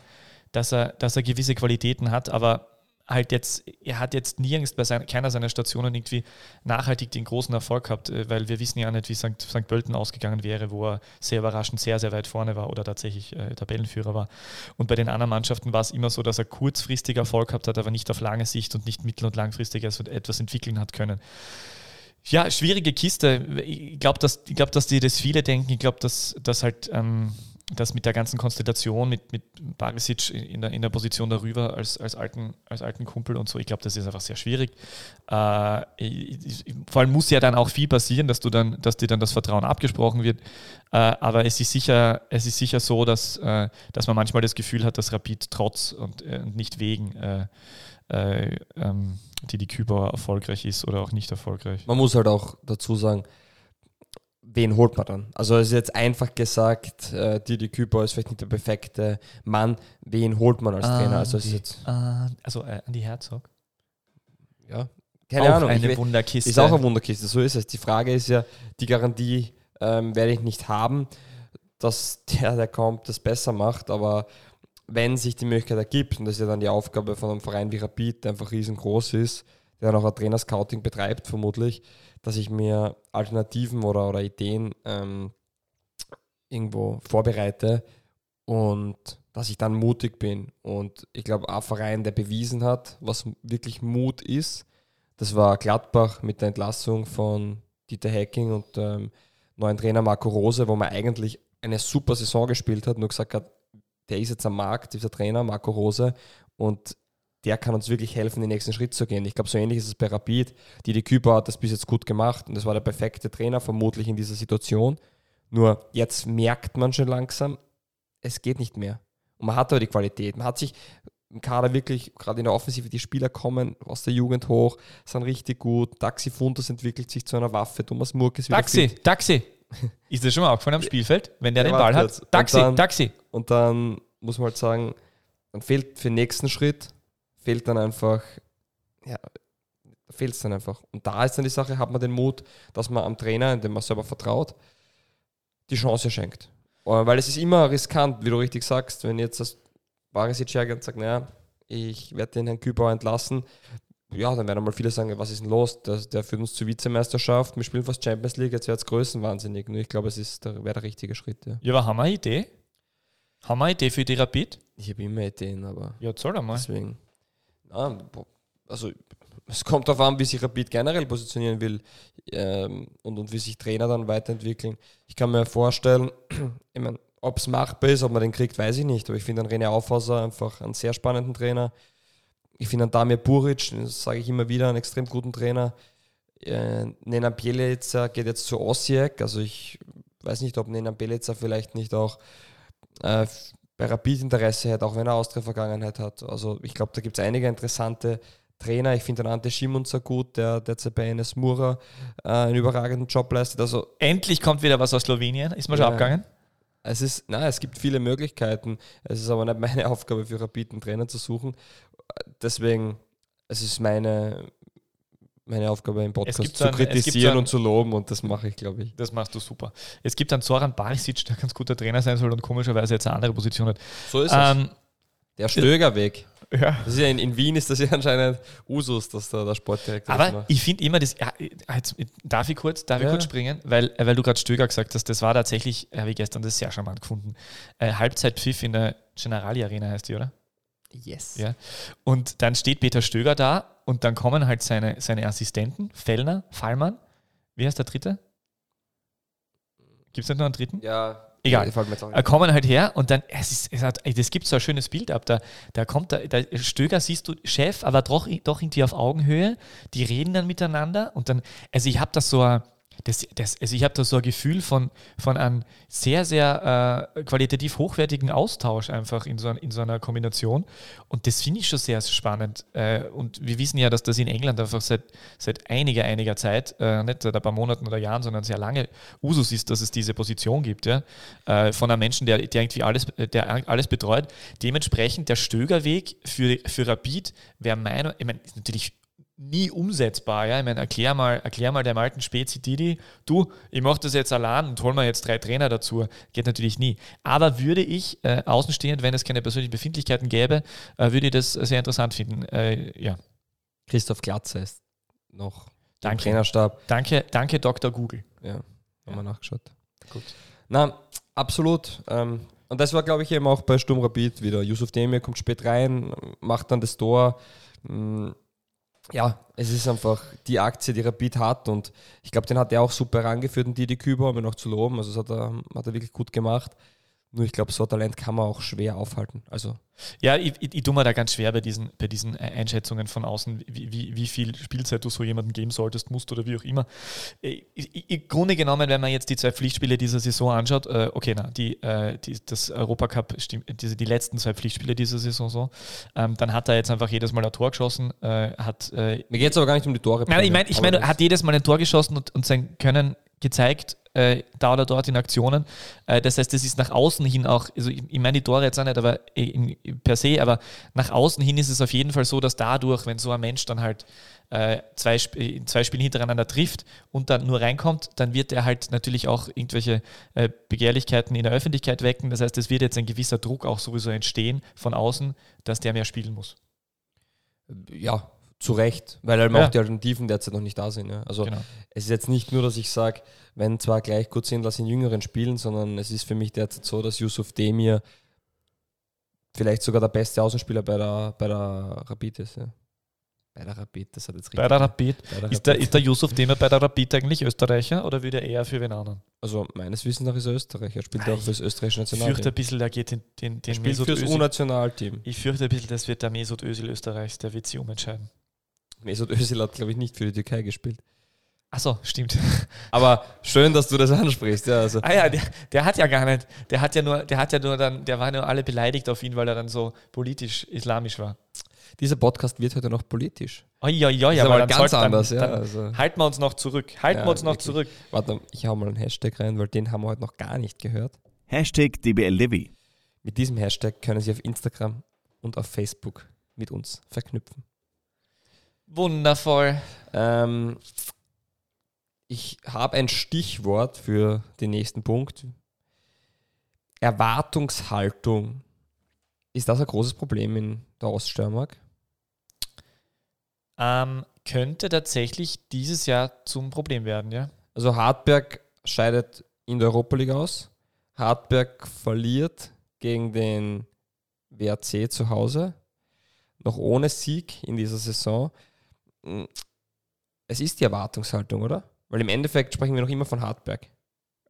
dass er, dass er gewisse Qualitäten hat, aber halt jetzt, er hat jetzt nirgends bei seiner, keiner seiner Stationen irgendwie nachhaltig den großen Erfolg gehabt, äh, weil wir wissen ja nicht, wie St. St. Pölten ausgegangen wäre, wo er sehr überraschend sehr, sehr weit vorne war oder tatsächlich äh, Tabellenführer war. Und bei den anderen Mannschaften war es immer so, dass er kurzfristig Erfolg gehabt hat, aber nicht auf lange Sicht und nicht mittel- und langfristig also etwas entwickeln hat können. Ja, schwierige Kiste. Ich glaube, dass, glaub, dass die das viele denken. Ich glaube, dass, dass halt ähm, das mit der ganzen Konstellation, mit, mit Barisic in der, in der Position darüber als, als, alten, als alten Kumpel und so, ich glaube, das ist einfach sehr schwierig. Äh, vor allem muss ja dann auch viel passieren, dass du dann, dass dir dann das Vertrauen abgesprochen wird. Äh, aber es ist sicher, es ist sicher so, dass, äh, dass man manchmal das Gefühl hat, dass Rapid trotz und, äh, und nicht wegen äh, äh, ähm, die die Kübauer erfolgreich ist oder auch nicht erfolgreich. Man muss halt auch dazu sagen, wen holt man dann? Also es ist jetzt einfach gesagt, äh, Didi Küper ist vielleicht nicht der perfekte Mann. Wen holt man als Trainer? Also, es ist jetzt uh, also äh, Andi Herzog. Ja, keine auch Ahnung. Eine will, Wunderkiste. Ist auch eine Wunderkiste, so ist es. Die Frage ist ja, die Garantie ähm, werde ich nicht haben, dass der, der kommt, das besser macht, aber wenn sich die Möglichkeit ergibt, und das ist ja dann die Aufgabe von einem Verein wie Rapid, der einfach riesengroß ist, der noch ein Trainer-Scouting betreibt, vermutlich, dass ich mir Alternativen oder, oder Ideen ähm, irgendwo vorbereite und dass ich dann mutig bin. Und ich glaube, ein Verein, der bewiesen hat, was wirklich Mut ist, das war Gladbach mit der Entlassung von Dieter Hecking und ähm, neuen Trainer Marco Rose, wo man eigentlich eine super Saison gespielt hat, nur gesagt hat, der ist jetzt am Markt, dieser Trainer Marco Rose, und der kann uns wirklich helfen, den nächsten Schritt zu gehen. Ich glaube, so ähnlich ist es bei Rapid. Die die Küper hat das bis jetzt gut gemacht und das war der perfekte Trainer vermutlich in dieser Situation. Nur jetzt merkt man schon langsam, es geht nicht mehr. Und man hat aber die Qualität. Man hat sich im Kader wirklich, gerade in der Offensive, die Spieler kommen aus der Jugend hoch, sind richtig gut. Taxi Funtus entwickelt sich zu einer Waffe. Thomas Murk ist wieder Taxi, fit. Taxi. Ist das schon mal aufgefallen am Spielfeld, wenn der, der den Ball hat? Taxi, und dann, Taxi. Und dann muss man halt sagen, dann fehlt für den nächsten Schritt fehlt dann einfach, ja, fehlt es dann einfach. Und da ist dann die Sache, hat man den Mut, dass man am Trainer, in dem man selber vertraut, die Chance schenkt. Äh, Weil es ist immer riskant, wie du richtig sagst, wenn jetzt das Barisic hergeht und sagt, naja, ich werde den Herrn Kübauer entlassen, ja, dann werden mal viele sagen, was ist denn los? Der, der führt uns zur Vizemeisterschaft, wir spielen fast Champions League, jetzt wird es größenwahnsinnig. Nur ich glaube, es ist wäre der richtige Schritt. Ja. Ja, aber haben wir eine Idee? Haben wir eine Idee für die Rapid? Ich habe immer Ideen, aber Ja, zahl einmal. deswegen. Bo- also es kommt darauf an, wie sich Rapid generell positionieren will ähm, und, und wie sich Trainer dann weiterentwickeln. Ich kann mir vorstellen, ich mein, ob es machbar ist, ob man den kriegt, weiß ich nicht. Aber ich finde einen René Aufhauser einfach einen sehr spannenden Trainer. Ich finde einen Damir Buric, das sage ich immer wieder, einen extrem guten Trainer. Äh, Nenad Bielica geht jetzt zu Osijek. Also ich weiß nicht, ob Nenad Bielica vielleicht nicht auch äh, bei Rapid Interesse hätte, auch wenn er Austria-Vergangenheit hat. Also ich glaube, da gibt es einige interessante Trainer. Ich finde den Ante Schimunzer gut, der derzeit bei NS Mura äh, einen überragenden Job leistet. Also Endlich kommt wieder was aus Slowenien. Ist schon Ja. abgegangen? es ist, na, es gibt viele Möglichkeiten. Es ist aber nicht meine Aufgabe für Rapid einen Trainer zu suchen. Deswegen, es ist meine, meine Aufgabe im Podcast zu es kritisieren so ein- und zu loben und das mache ich, glaube ich. Das machst du super. Es gibt einen Zoran Barisic, der ganz guter Trainer sein soll und komischerweise jetzt eine andere Position hat. So ist Ähm, Der Stögerweg. ja. Das ist ja in, in Wien ist das ja anscheinend Usus, dass da der Sportdirektor Aber macht. ich finde immer das. Ja, jetzt, darf ich kurz, darf ich Ja. kurz springen? Weil, äh, weil du gerade Stöger gesagt hast, das war tatsächlich, habe ich gestern das sehr charmant gefunden. Äh, Halbzeitpfiff in der Generali Arena heißt die, oder? Yes. Ja. Und dann steht Peter Stöger da und dann kommen halt seine, seine Assistenten, Fellner, Fallmann. Wie heißt der dritte? Gibt es nicht noch einen dritten? Ja, Egal. auch äh, kommen halt her und dann, es ist, es hat, das gibt so ein schönes Bild ab. Da, da kommt der, der Stöger, siehst du, Chef, aber doch, doch irgendwie auf Augenhöhe. Die reden dann miteinander und dann, also ich habe das so ein, das, das, also ich habe da so ein Gefühl von, von einem sehr, sehr äh, qualitativ hochwertigen Austausch einfach in so, in so einer Kombination. Und das finde ich schon sehr, spannend. Äh, und wir wissen ja, dass das in England einfach seit, seit einiger, einiger Zeit, äh, nicht seit ein paar Monaten oder Jahren, sondern sehr lange Usus ist, dass es diese Position gibt, ja, äh, von einem Menschen, der, der irgendwie alles, der alles betreut. Dementsprechend der Stögerweg für, für Rapid wäre meiner, ich meine, natürlich nie umsetzbar. Ja? Ich meine, erklär mal, erklär mal dem alten Spezi Didi, du, ich mache das jetzt allein und hol mir jetzt drei Trainer dazu. Geht natürlich nie. Aber würde ich äh, außenstehend, wenn es keine persönlichen Befindlichkeiten gäbe, äh, würde ich das sehr interessant finden. Äh, ja, Christoph Glatze ist noch Danke. Trainerstab. danke, danke Dr. Google. Ja, haben Ja. wir nachgeschaut. Gut. Na, absolut. Ähm, und das war, glaube ich, eben auch bei Sturm Rapid wieder. Yusuf Demir kommt spät rein, macht dann das Tor. Mm, Ja, es ist einfach die Aktie, die Rapid hat und ich glaube, den hat er auch super herangeführt und Didi Küber, um ihn auch zu loben. Also das hat er, hat er wirklich gut gemacht. Nur ich glaube, so Talent kann man auch schwer aufhalten. Also Ja, ich, ich, ich tue mir da ganz schwer bei diesen, bei diesen Einschätzungen von außen, wie, wie, wie viel Spielzeit du so jemandem geben solltest, musst oder wie auch immer. Ich, Im Grunde genommen, wenn man jetzt die zwei Pflichtspiele dieser Saison anschaut, äh, okay, na, die, äh, die, das Europacup, diese, die letzten zwei Pflichtspiele dieser Saison so, ähm, dann hat er jetzt einfach jedes Mal ein Tor geschossen, äh, hat äh, mir geht es aber gar nicht um die Tore. Nein, ich meine, ich mein, das- hat jedes Mal ein Tor geschossen und, und sein Können gezeigt, äh, da oder dort in Aktionen. Äh, das heißt, das ist nach außen hin auch, also ich, ich meine die Tore jetzt auch nicht, aber äh, in, per se, aber nach außen hin ist es auf jeden Fall so, dass dadurch, wenn so ein Mensch dann halt äh, zwei, in zwei Spielen hintereinander trifft und dann nur reinkommt, dann wird er halt natürlich auch irgendwelche äh, Begehrlichkeiten in der Öffentlichkeit wecken. Das heißt, es wird jetzt ein gewisser Druck auch sowieso entstehen von außen, dass der mehr spielen muss. ja, zu Recht, weil halt Ja. auch die Alternativen derzeit noch nicht da sind. Ja. Also Genau. es ist jetzt nicht nur, dass ich sage, wenn zwar gleich gut sind, lass ihn Jüngeren spielen, sondern es ist für mich derzeit so, dass Yusuf Demir vielleicht sogar der beste Außenspieler bei der, bei der Rapid ist. Ja. Bei der Rapid, das hat jetzt richtig. Bei der Rapid. bei der Ist der, Rapid. ist der Yusuf Demir bei der Rapid eigentlich Österreicher oder würde er eher für wen anderen? also meines Wissens nach ist er Österreicher. Er spielt ja auch für das österreichische Ich fürchte ein Nationalteam. bisschen, der geht den, den, Er den Mesut fürs Özil. U-Nationalteam. Ich fürchte ein bisschen, das wird der Mesut Özil Österreichs, der wird sich umentscheiden. Mesut Özil hat, glaube ich, nicht für die Türkei gespielt. Achso, stimmt. Aber schön, dass du das ansprichst. Ja, also ah ja, der, der hat ja gar nicht, der hat ja nur, der hat ja nur dann, der war nur alle beleidigt auf ihn, weil er dann so politisch islamisch war. dieser Podcast wird heute noch politisch. Oi, oi, oi, ist aber ganz anders. Dann, ja, dann also. halten wir uns noch zurück. Halten Ja, wir uns noch wirklich. zurück. Warte, ich hau mal einen Hashtag rein, weil den haben wir heute noch gar nicht gehört. Hashtag DBLDW. Mit diesem Hashtag können Sie auf Instagram und auf Facebook mit uns verknüpfen. Wundervoll. Ähm, ich habe ein Stichwort für den nächsten Punkt. Erwartungshaltung. Ist das ein großes Problem in der Oststeiermark? Ähm, könnte tatsächlich dieses Jahr zum Problem werden, ja. Also Hartberg scheidet in der Europa League aus. Hartberg verliert gegen den WRC zu Hause. Noch ohne Sieg in dieser Saison. Es ist die Erwartungshaltung, oder? Weil im Endeffekt sprechen wir noch immer von Hartberg.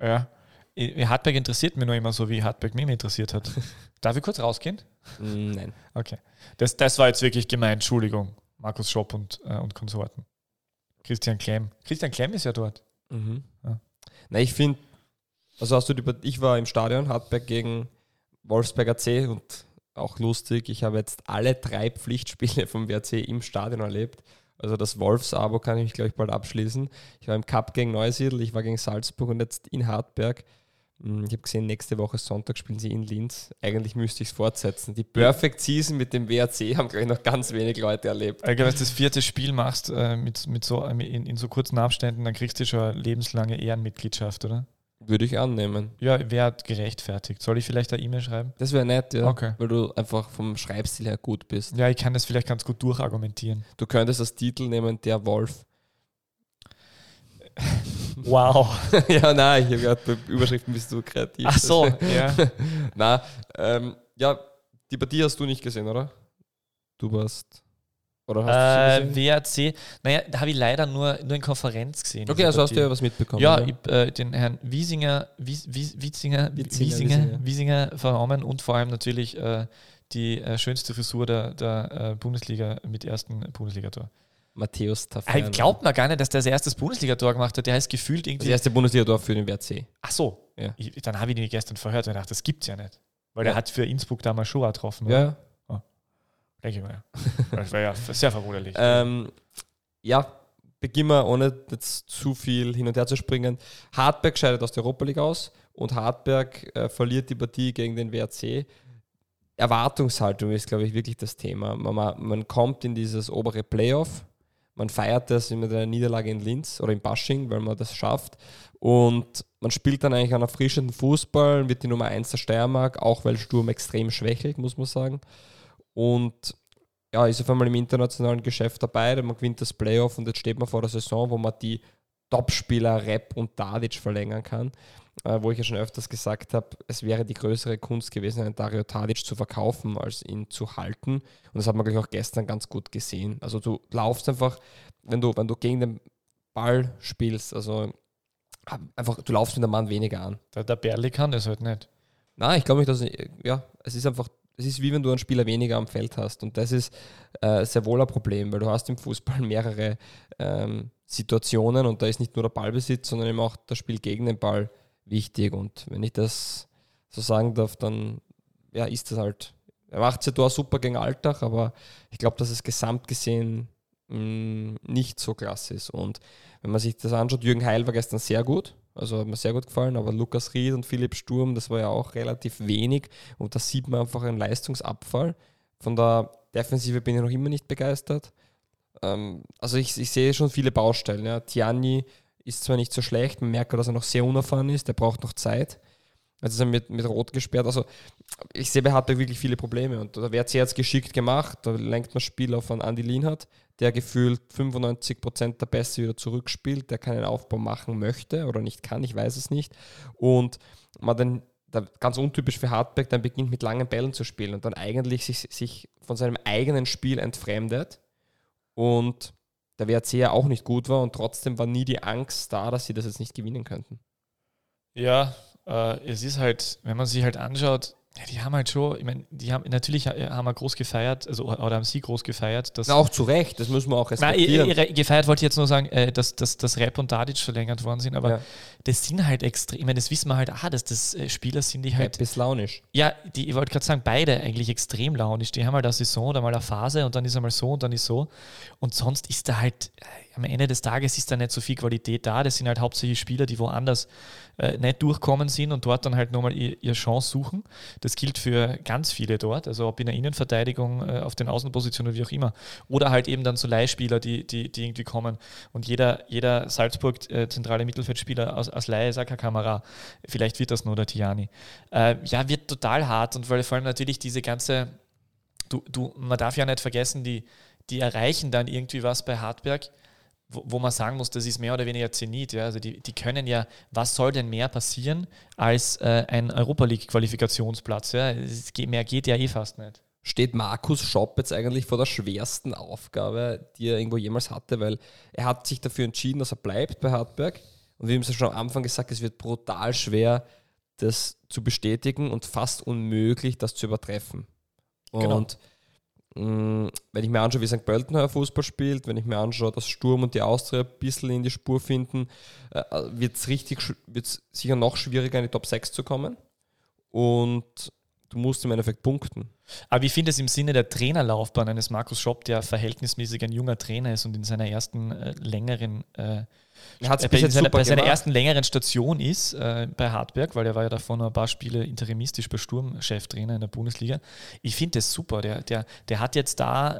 Ja. Hartberg interessiert mich nur immer so, wie Hartberg mich interessiert hat. Darf ich kurz rausgehen? Nein. Okay. Das, das war jetzt wirklich gemeint. Entschuldigung. Markus Schopp und, äh, und Konsorten. Christian Klemm. Christian Klemm ist ja dort. Mhm. Ja. Na, ich finde, also hast du die, ich war im Stadion, Hartberg gegen Wolfsberger C und auch lustig, ich habe jetzt alle drei Pflichtspiele vom WRC im Stadion erlebt. Also das Wolfs-Abo kann ich mich, glaube ich, bald abschließen. Ich war im Cup gegen Neusiedl, ich war gegen Salzburg und jetzt in Hartberg. Hm, ich habe gesehen, nächste Woche Sonntag spielen sie in Linz. Eigentlich müsste ich es fortsetzen. Die Perfect Season mit dem WRC haben, glaube ich, noch ganz wenig Leute erlebt. Glaube, wenn du das vierte Spiel machst äh, mit, mit so, in, in so kurzen Abständen, dann kriegst du schon eine lebenslange Ehrenmitgliedschaft, oder? Würde ich annehmen. Ja, wäre gerechtfertigt. Soll ich vielleicht eine E-Mail schreiben? Das wäre nett, ja. Okay. Weil du einfach vom Schreibstil her gut bist. Ja, ich kann das vielleicht ganz gut durchargumentieren. Du könntest als Titel nehmen, der Wolf. Wow. ja, nein, ich habe gerade bei Überschriften bist du kreativ. Ach so, ja. na, ähm, ja, die Partie hast du nicht gesehen, oder? Du warst. Oder hast äh, WAC, naja, da habe ich leider nur, nur in Konferenz gesehen. Okay, also Partie. hast du ja was mitbekommen. Ja, ja? Ich, äh, den Herrn Wiesinger, Wies, Wies, Wiesinger, Wiesinger, Wiesinger, Wiesinger vernommen und vor allem natürlich äh, die äh, schönste Frisur der, der äh, Bundesliga mit ersten Bundesligator. Matthäus Taferner. Ich glaubt man gar nicht, dass der das erste Bundesliga-Tor gemacht hat. Der heißt gefühlt irgendwie. Das erste Bundesliga-Tor für den WRC. Ach so. Ja. Ich, dann habe ich ihn gestern verhört und dachte, das gibt's ja nicht. Weil ja. der hat für Innsbruck damals Shoah getroffen. Oder? Ja. Denke ich mal. das wäre ja sehr verwunderlich. ähm, ja, beginnen wir, ohne jetzt zu viel hin und her zu springen. Hartberg scheidet aus der Europa League aus und Hartberg äh, verliert die Partie gegen den WRC. Erwartungshaltung ist, glaube ich, wirklich das Thema. Man, man kommt in dieses obere Playoff man feiert das mit einer Niederlage in Linz oder in Basching, weil man das schafft. Und man spielt dann eigentlich einen erfrischenden Fußball, wird die Nummer 1 der Steiermark, auch weil Sturm extrem schwächelt, muss man sagen. Und ja, ist auf einmal im internationalen Geschäft dabei, man gewinnt das Playoff und jetzt steht man vor der Saison, wo man die Topspieler Rep und Tadic verlängern kann äh, wo ich ja schon öfters gesagt habe, es wäre die größere Kunst gewesen, einen Dario Tadic zu verkaufen, als ihn zu halten. Und das hat man gleich auch gestern ganz gut gesehen. Also du laufst einfach, wenn du, wenn du gegen den Ball spielst, also einfach, du laufst mit dem Mann weniger an. Der, der Berli kann das halt nicht. Nein, ich glaube nicht, dass ja, es ist einfach, es ist wie wenn du einen Spieler weniger am Feld hast. Und das ist äh, sehr wohl ein Problem, weil du hast im Fußball mehrere ähm, Situationen und da ist nicht nur der Ballbesitz, sondern eben auch das Spiel gegen den Ball wichtig. Und wenn ich das so sagen darf, dann ja, ist das halt. Er macht es ja da super gegen Alltag, aber ich glaube, dass es gesamt gesehen mh, mm, nicht so klasse ist. Und wenn man sich das anschaut, Jürgen Heil war gestern sehr gut, also hat mir sehr gut gefallen, aber Lukas Ried und Philipp Sturm, das war ja auch relativ wenig und da sieht man einfach einen Leistungsabfall. Von der Defensive bin ich noch immer nicht begeistert. Ähm, also ich, ich, sehe schon viele Baustellen. Ja. Tiani ist zwar nicht so schlecht, man merkt, dass er noch sehr unerfahren ist, der braucht noch Zeit. Also ist er mit, mit Rot gesperrt. Also ich sehe bei Hartberg wirklich viele Probleme. Und da wird jetzt geschickt gemacht. Da lenkt man Spiel auf einen Andy Lienhardt, der gefühlt 95% der Pässe wieder zurückspielt, der keinen Aufbau machen möchte oder nicht kann, ich weiß es nicht. Und man dann ganz untypisch für Hartberg, dann beginnt mit langen Bällen zu spielen und dann eigentlich sich, sich von seinem eigenen Spiel entfremdet und der WRC ja auch nicht gut war und trotzdem war nie die Angst da, dass sie das jetzt nicht gewinnen könnten. Ja, äh, es ist halt, wenn man sich halt anschaut, ja, die haben halt schon, ich meine, die haben natürlich äh, haben wir groß gefeiert, also oder haben sie groß gefeiert. Dass, Na, auch zu Recht, das müssen wir auch respektieren. Nein, gefeiert wollte ich jetzt nur sagen, äh, dass, dass, dass Rap und Dadic verlängert worden sind, aber ja. das sind halt extrem, ich meine, das wissen wir halt, ah, dass das äh, Spieler sind, die halt. Rap ist launisch. Ja, die, ich wollte gerade sagen, beide eigentlich extrem launisch. Die haben halt eine Saison oder mal eine Phase und dann ist einmal so und dann ist so. Und sonst ist da halt, am Ende des Tages ist da nicht so viel Qualität da. Das sind halt hauptsächlich Spieler, die woanders äh, nicht durchkommen sind und dort dann halt nochmal ihr, ihre Chance suchen. Das gilt für ganz viele dort, also ob in der Innenverteidigung, äh, auf den Außenpositionen wie auch immer. Oder halt eben dann so Leihspieler, die, die, die irgendwie kommen. Und jeder, jeder Salzburg äh, zentrale Mittelfeldspieler aus, aus Leihe ist auch keine Kamera. Vielleicht wird das nur der Tiani. Äh, ja, wird total hart und weil vor allem natürlich diese ganze, du, du, man darf ja nicht vergessen, die, die erreichen dann irgendwie was bei Hartberg wo, wo, man sagen muss, das ist mehr oder weniger Zenit. Ja? Also die, die können ja, was soll denn mehr passieren als äh, ein Europa League-Qualifikationsplatz? Ja? mehr geht ja eh fast nicht. Steht Markus Schopp jetzt eigentlich vor der schwersten Aufgabe, die er irgendwo jemals hatte, weil er hat sich dafür entschieden, dass er bleibt bei Hartberg. Und wir haben es ja schon am Anfang gesagt, es wird brutal schwer, das zu bestätigen und fast unmöglich, das zu übertreffen. Genau. Und genau wenn ich mir anschaue, wie St. Pölten Fußball spielt, wenn ich mir anschaue, dass Sturm und die Austria ein bisschen in die Spur finden, äh, wird es richtig, wird's sicher noch schwieriger, in die Top 6 zu kommen. Und du musst im Endeffekt punkten. Aber wie finde es im Sinne der Trainerlaufbahn eines Markus Schopp, der verhältnismäßig ein junger Trainer ist und in seiner ersten äh, längeren äh, er hat es bei, seiner, bei seiner ersten längeren Station ist äh, bei Hartberg, weil er war ja davor noch ein paar Spiele interimistisch bei Sturm Cheftrainer in der Bundesliga. Ich finde das super. Der, der, der hat jetzt da,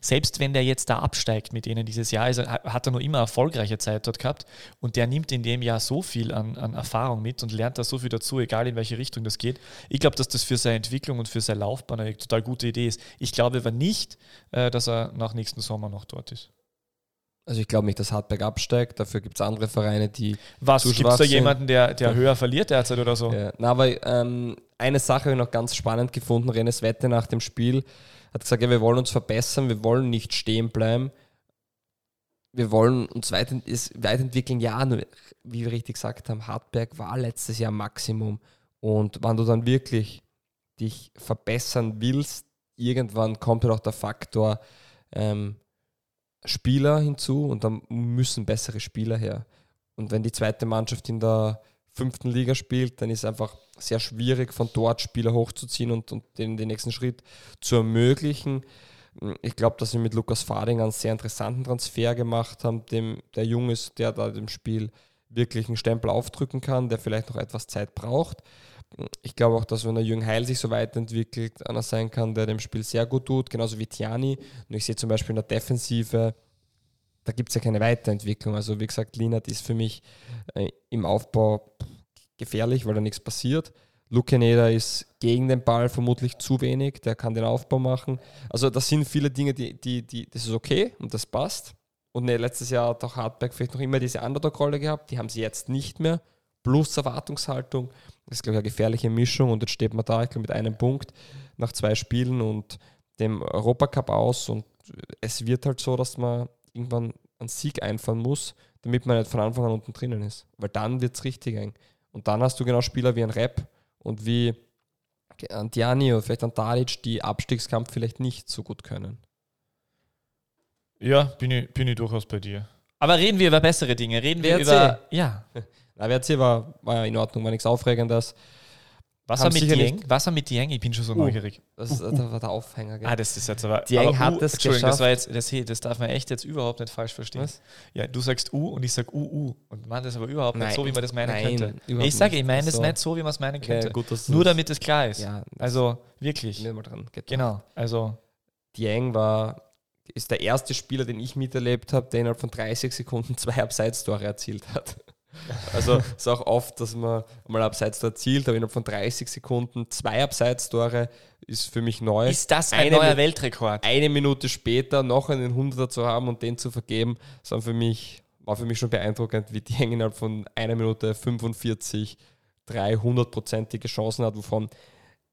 selbst wenn der jetzt da absteigt mit denen dieses Jahr, also hat er noch immer erfolgreiche Zeit dort gehabt und der nimmt in dem Jahr so viel an, an Erfahrung mit und lernt da so viel dazu, egal in welche Richtung das geht. Ich glaube, dass das für seine Entwicklung und für seine Laufbahn eine total gute Idee ist. Ich glaube aber nicht, äh, dass er nach nächsten Sommer noch dort ist. Also ich glaube nicht, dass Hartberg absteigt. Dafür gibt es andere Vereine, die. Was? Gibt es da jemanden, der, der höher verliert derzeit oder so? Ja. Na, aber ähm, eine Sache habe ich noch ganz spannend gefunden. Renes Wette nach dem Spiel hat gesagt, ja, wir wollen uns verbessern, wir wollen nicht stehen bleiben. Wir wollen uns weiterent weiterentwickeln. Ja, nur, wie wir richtig gesagt haben, Hartberg war letztes Jahr Maximum. Und wenn du dann wirklich dich verbessern willst, irgendwann kommt ja halt auch der Faktor, ähm, Spieler hinzu und dann müssen bessere Spieler her. Und wenn die zweite Mannschaft in der fünften Liga spielt, dann ist es einfach sehr schwierig, von dort Spieler hochzuziehen und, und den, den nächsten Schritt zu ermöglichen. Ich glaube, dass wir mit Lukas Fading einen sehr interessanten Transfer gemacht haben, dem, der jung ist, der da dem Spiel wirklich einen Stempel aufdrücken kann, der vielleicht noch etwas Zeit braucht ich glaube auch, dass wenn der Jürgen Heil sich so weiterentwickelt, einer sein kann, der dem Spiel sehr gut tut, genauso wie Tiani. Und ich sehe zum Beispiel in der Defensive, da gibt es ja keine Weiterentwicklung. Also wie gesagt, Linat ist für mich äh, im Aufbau gefährlich, weil da nichts passiert. Lukeneda ist gegen den Ball vermutlich zu wenig, der kann den Aufbau machen. Also das sind viele Dinge, die, die, die das ist okay und das passt. Und ne, letztes Jahr hat auch Hartberg vielleicht noch immer diese Underdog-Rolle gehabt, die haben sie jetzt nicht mehr. Plus Erwartungshaltung. Das ist, glaube ich, eine gefährliche Mischung und jetzt steht man da, ich glaube, mit einem Punkt nach zwei Spielen und dem Europacup aus und es wird halt so, dass man irgendwann einen Sieg einfahren muss, damit man nicht von Anfang an unten drinnen ist. Weil dann wird es richtig eng. Und dann hast du genau Spieler wie ein Rap und wie Antiani oder vielleicht ein Tadic, die Abstiegskampf vielleicht nicht so gut können. Ja, bin ich, bin ich durchaus bei dir. Aber reden wir über bessere Dinge. Reden wir WRC. über. Ja. WRC war, war ja in Ordnung, war nichts Aufregendes. Wasser mit Dieng? Wasser mit Dieng? Ich bin schon so uh, neugierig. Das, uh. das war der Aufhänger, gell? Ah, das ist jetzt aber. Dieng hat uh, es Entschuldigung, das war jetzt, das, das darf man echt jetzt überhaupt nicht falsch verstehen. Was? Ja, du sagst U und ich sag UU. Und man das aber überhaupt nein, nicht so, wie man das meinen nein, könnte. Ich sage, ich meine das so. nicht so, wie man es meinen könnte. Ja, gut, Nur damit es klar ist. Ja, also wirklich. Mal dran. Genau. Also. Dieng war ist der erste Spieler, den ich miterlebt habe, der innerhalb von 30 Sekunden zwei Abseits-Tore erzielt hat. Also es ist auch oft, dass man mal Abseits erzielt, aber innerhalb von 30 Sekunden zwei Abseits-Tore ist für mich neu. Ist das ein eine neuer Weltrekord? Eine Minute später noch einen Hunderter zu haben und den zu vergeben, war für mich, war für mich schon beeindruckend, wie die innerhalb von einer Minute 45 300-prozentige Chancen hat, wovon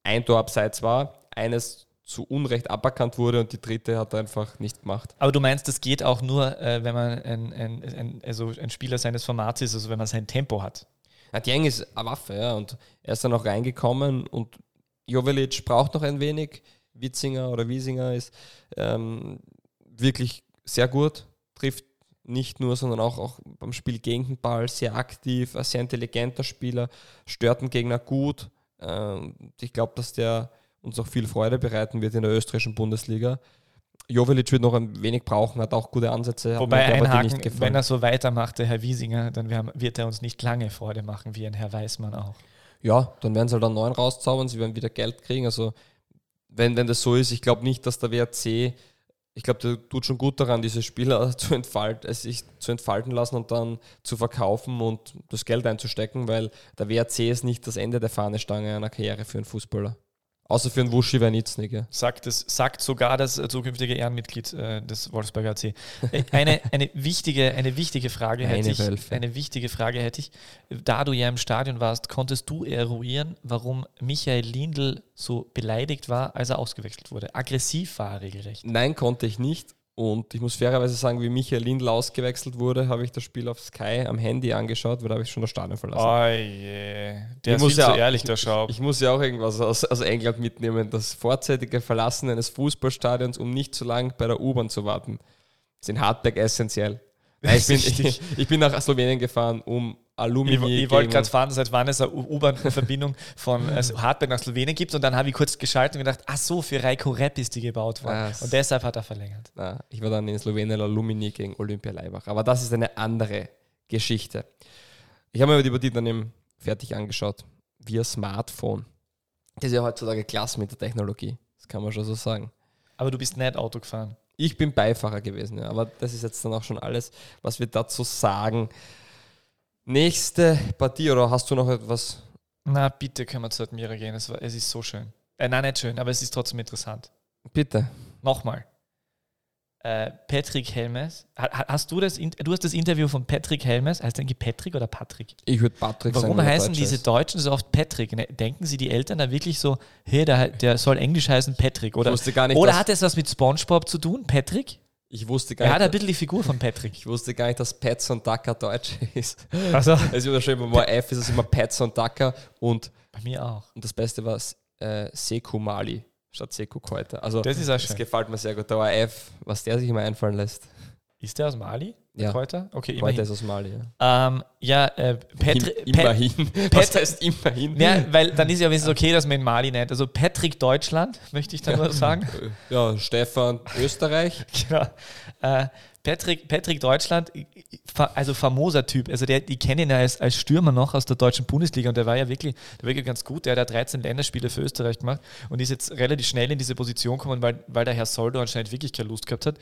ein Tor Abseits war, eines zu Unrecht aberkannt wurde und die dritte hat er einfach nicht gemacht. Aber du meinst, das geht auch nur, äh, wenn man ein, ein, ein, also ein Spieler seines Formats ist, also wenn man sein Tempo hat. Ja, Dieng ist eine Waffe, ja, und er ist dann auch reingekommen und Jovelic braucht noch ein wenig. Witzinger oder Wiesinger ist ähm, wirklich sehr gut, trifft nicht nur, sondern auch, auch beim Spiel gegen den Ball sehr aktiv, ein sehr intelligenter Spieler, stört den Gegner gut. Ähm, ich glaube, dass der uns auch viel Freude bereiten wird in der österreichischen Bundesliga. Jovelic wird noch ein wenig brauchen, hat auch gute Ansätze. Wobei einhaken, nicht gefallen. wenn er so weitermacht, der Herr Wiesinger, dann wir- wird er uns nicht lange Freude machen, wie ein Herr Weißmann auch. Ja, dann werden sie halt einen neuen rauszaubern, sie werden wieder Geld kriegen. Also, wenn, wenn das so ist, ich glaube nicht, dass der WRC, ich glaube, der tut schon gut daran, diese Spieler zu entfalten, es sich zu entfalten lassen und dann zu verkaufen und das Geld einzustecken, weil der WRC ist nicht das Ende der Fahnenstange einer Karriere für einen Fußballer. Außer für einen Wuschi Wernitznik. Ja. Sagt, es, sagt sogar das äh, zukünftige Ehrenmitglied äh, des Wolfsberger AC. Äh, Eine, eine, wichtige, eine wichtige Frage hätte Eine ich. Wölfe. Eine wichtige Frage hätte ich. Da du ja im Stadion warst, konntest du eruieren, warum Michael Lindl so beleidigt war, als er ausgewechselt wurde. Aggressiv war er regelrecht. Nein, konnte ich nicht. Und ich muss fairerweise sagen, wie Michael Lindl ausgewechselt wurde, habe ich das Spiel auf Sky am Handy angeschaut, weil da habe ich schon das Stadion verlassen. Oje, der Ich muss ja ehrlich, der Schaub. Ich muss ja auch irgendwas aus, aus England mitnehmen. Das vorzeitige Verlassen eines Fußballstadions, um nicht zu lang bei der U-Bahn zu warten, ist in Hartberg essentiell. Nein, ich, bin, ich, ich bin nach Slowenien gefahren, um Alumni Ich, ich wollte gerade fahren, seit wann es eine U-Bahn-Verbindung von also Hartberg nach Slowenien gibt und dann habe ich kurz geschaltet und gedacht, ach so, für Reiko Repp ist die gebaut worden. Ah, und deshalb hat er verlängert. Na, ich war dann in Slowenien Alumni gegen Olympia Leibach. Aber das ist eine andere Geschichte. Ich habe mir die Partie dann eben fertig angeschaut. Via Smartphone. Das ist ja heutzutage klasse mit der Technologie. Das kann man schon so sagen. Aber du bist nicht Auto gefahren. Ich bin Beifahrer gewesen, ja. aber das ist jetzt dann auch schon alles, was wir dazu sagen. Nächste Partie, oder hast du noch etwas? Na, bitte können wir zu Admira gehen. Es, war, es ist so schön. Äh, nein, nicht schön, aber es ist trotzdem interessant. Bitte. Nochmal. Äh, Patrick Helmes. Ha, ha- hast du das, du hast das Interview von Patrick Helmes. Heißt eigentlich Patrick oder Patrick? Ich würde Patrick sagen. Warum wenn er heißen Deutscher diese. Deutschen so oft Patrick? Ne, Denken sie die Eltern da wirklich so, hey, der, der soll Englisch heißen Patrick? Oder, ich wusste gar nicht, oder hat es was mit Spongebob zu tun, Patrick? Ich wusste gar Er hat ein nicht, bisschen die Figur von Patrick. ich wusste gar nicht, dass Pets und Ducker Deutsch ist. Also, Es ist immer schon immer F, ist es immer Pets und Ducker und, bei mir auch. und das Beste war äh, Seku Mali statt Seku Koita. Also Das ist auch das schön. gefällt mir sehr gut. Der ORF, was der sich immer einfallen lässt. Ist der aus Mali? Ja. Heute? Okay, immerhin. ist aus Mali. Ja. Ähm, ja, äh, Patri Im, Pat immerhin. Was heißt immerhin? ja, weil dann ist ja wenigstens okay, dass man ihn Mali nennt. Also Patrick Deutschland, möchte ich da nur sagen. Ja, Stefan Österreich. genau. Äh, Patrick, Patrick Deutschland, also famoser Typ. Also der, die kennen ihn ja als, als Stürmer noch aus der deutschen Bundesliga und der war ja wirklich, der war wirklich ganz gut. Der hat ja 13 Länderspiele für Österreich gemacht und ist jetzt relativ schnell in diese Position gekommen, weil, weil der Herr Soldo anscheinend wirklich keine Lust gehabt hat.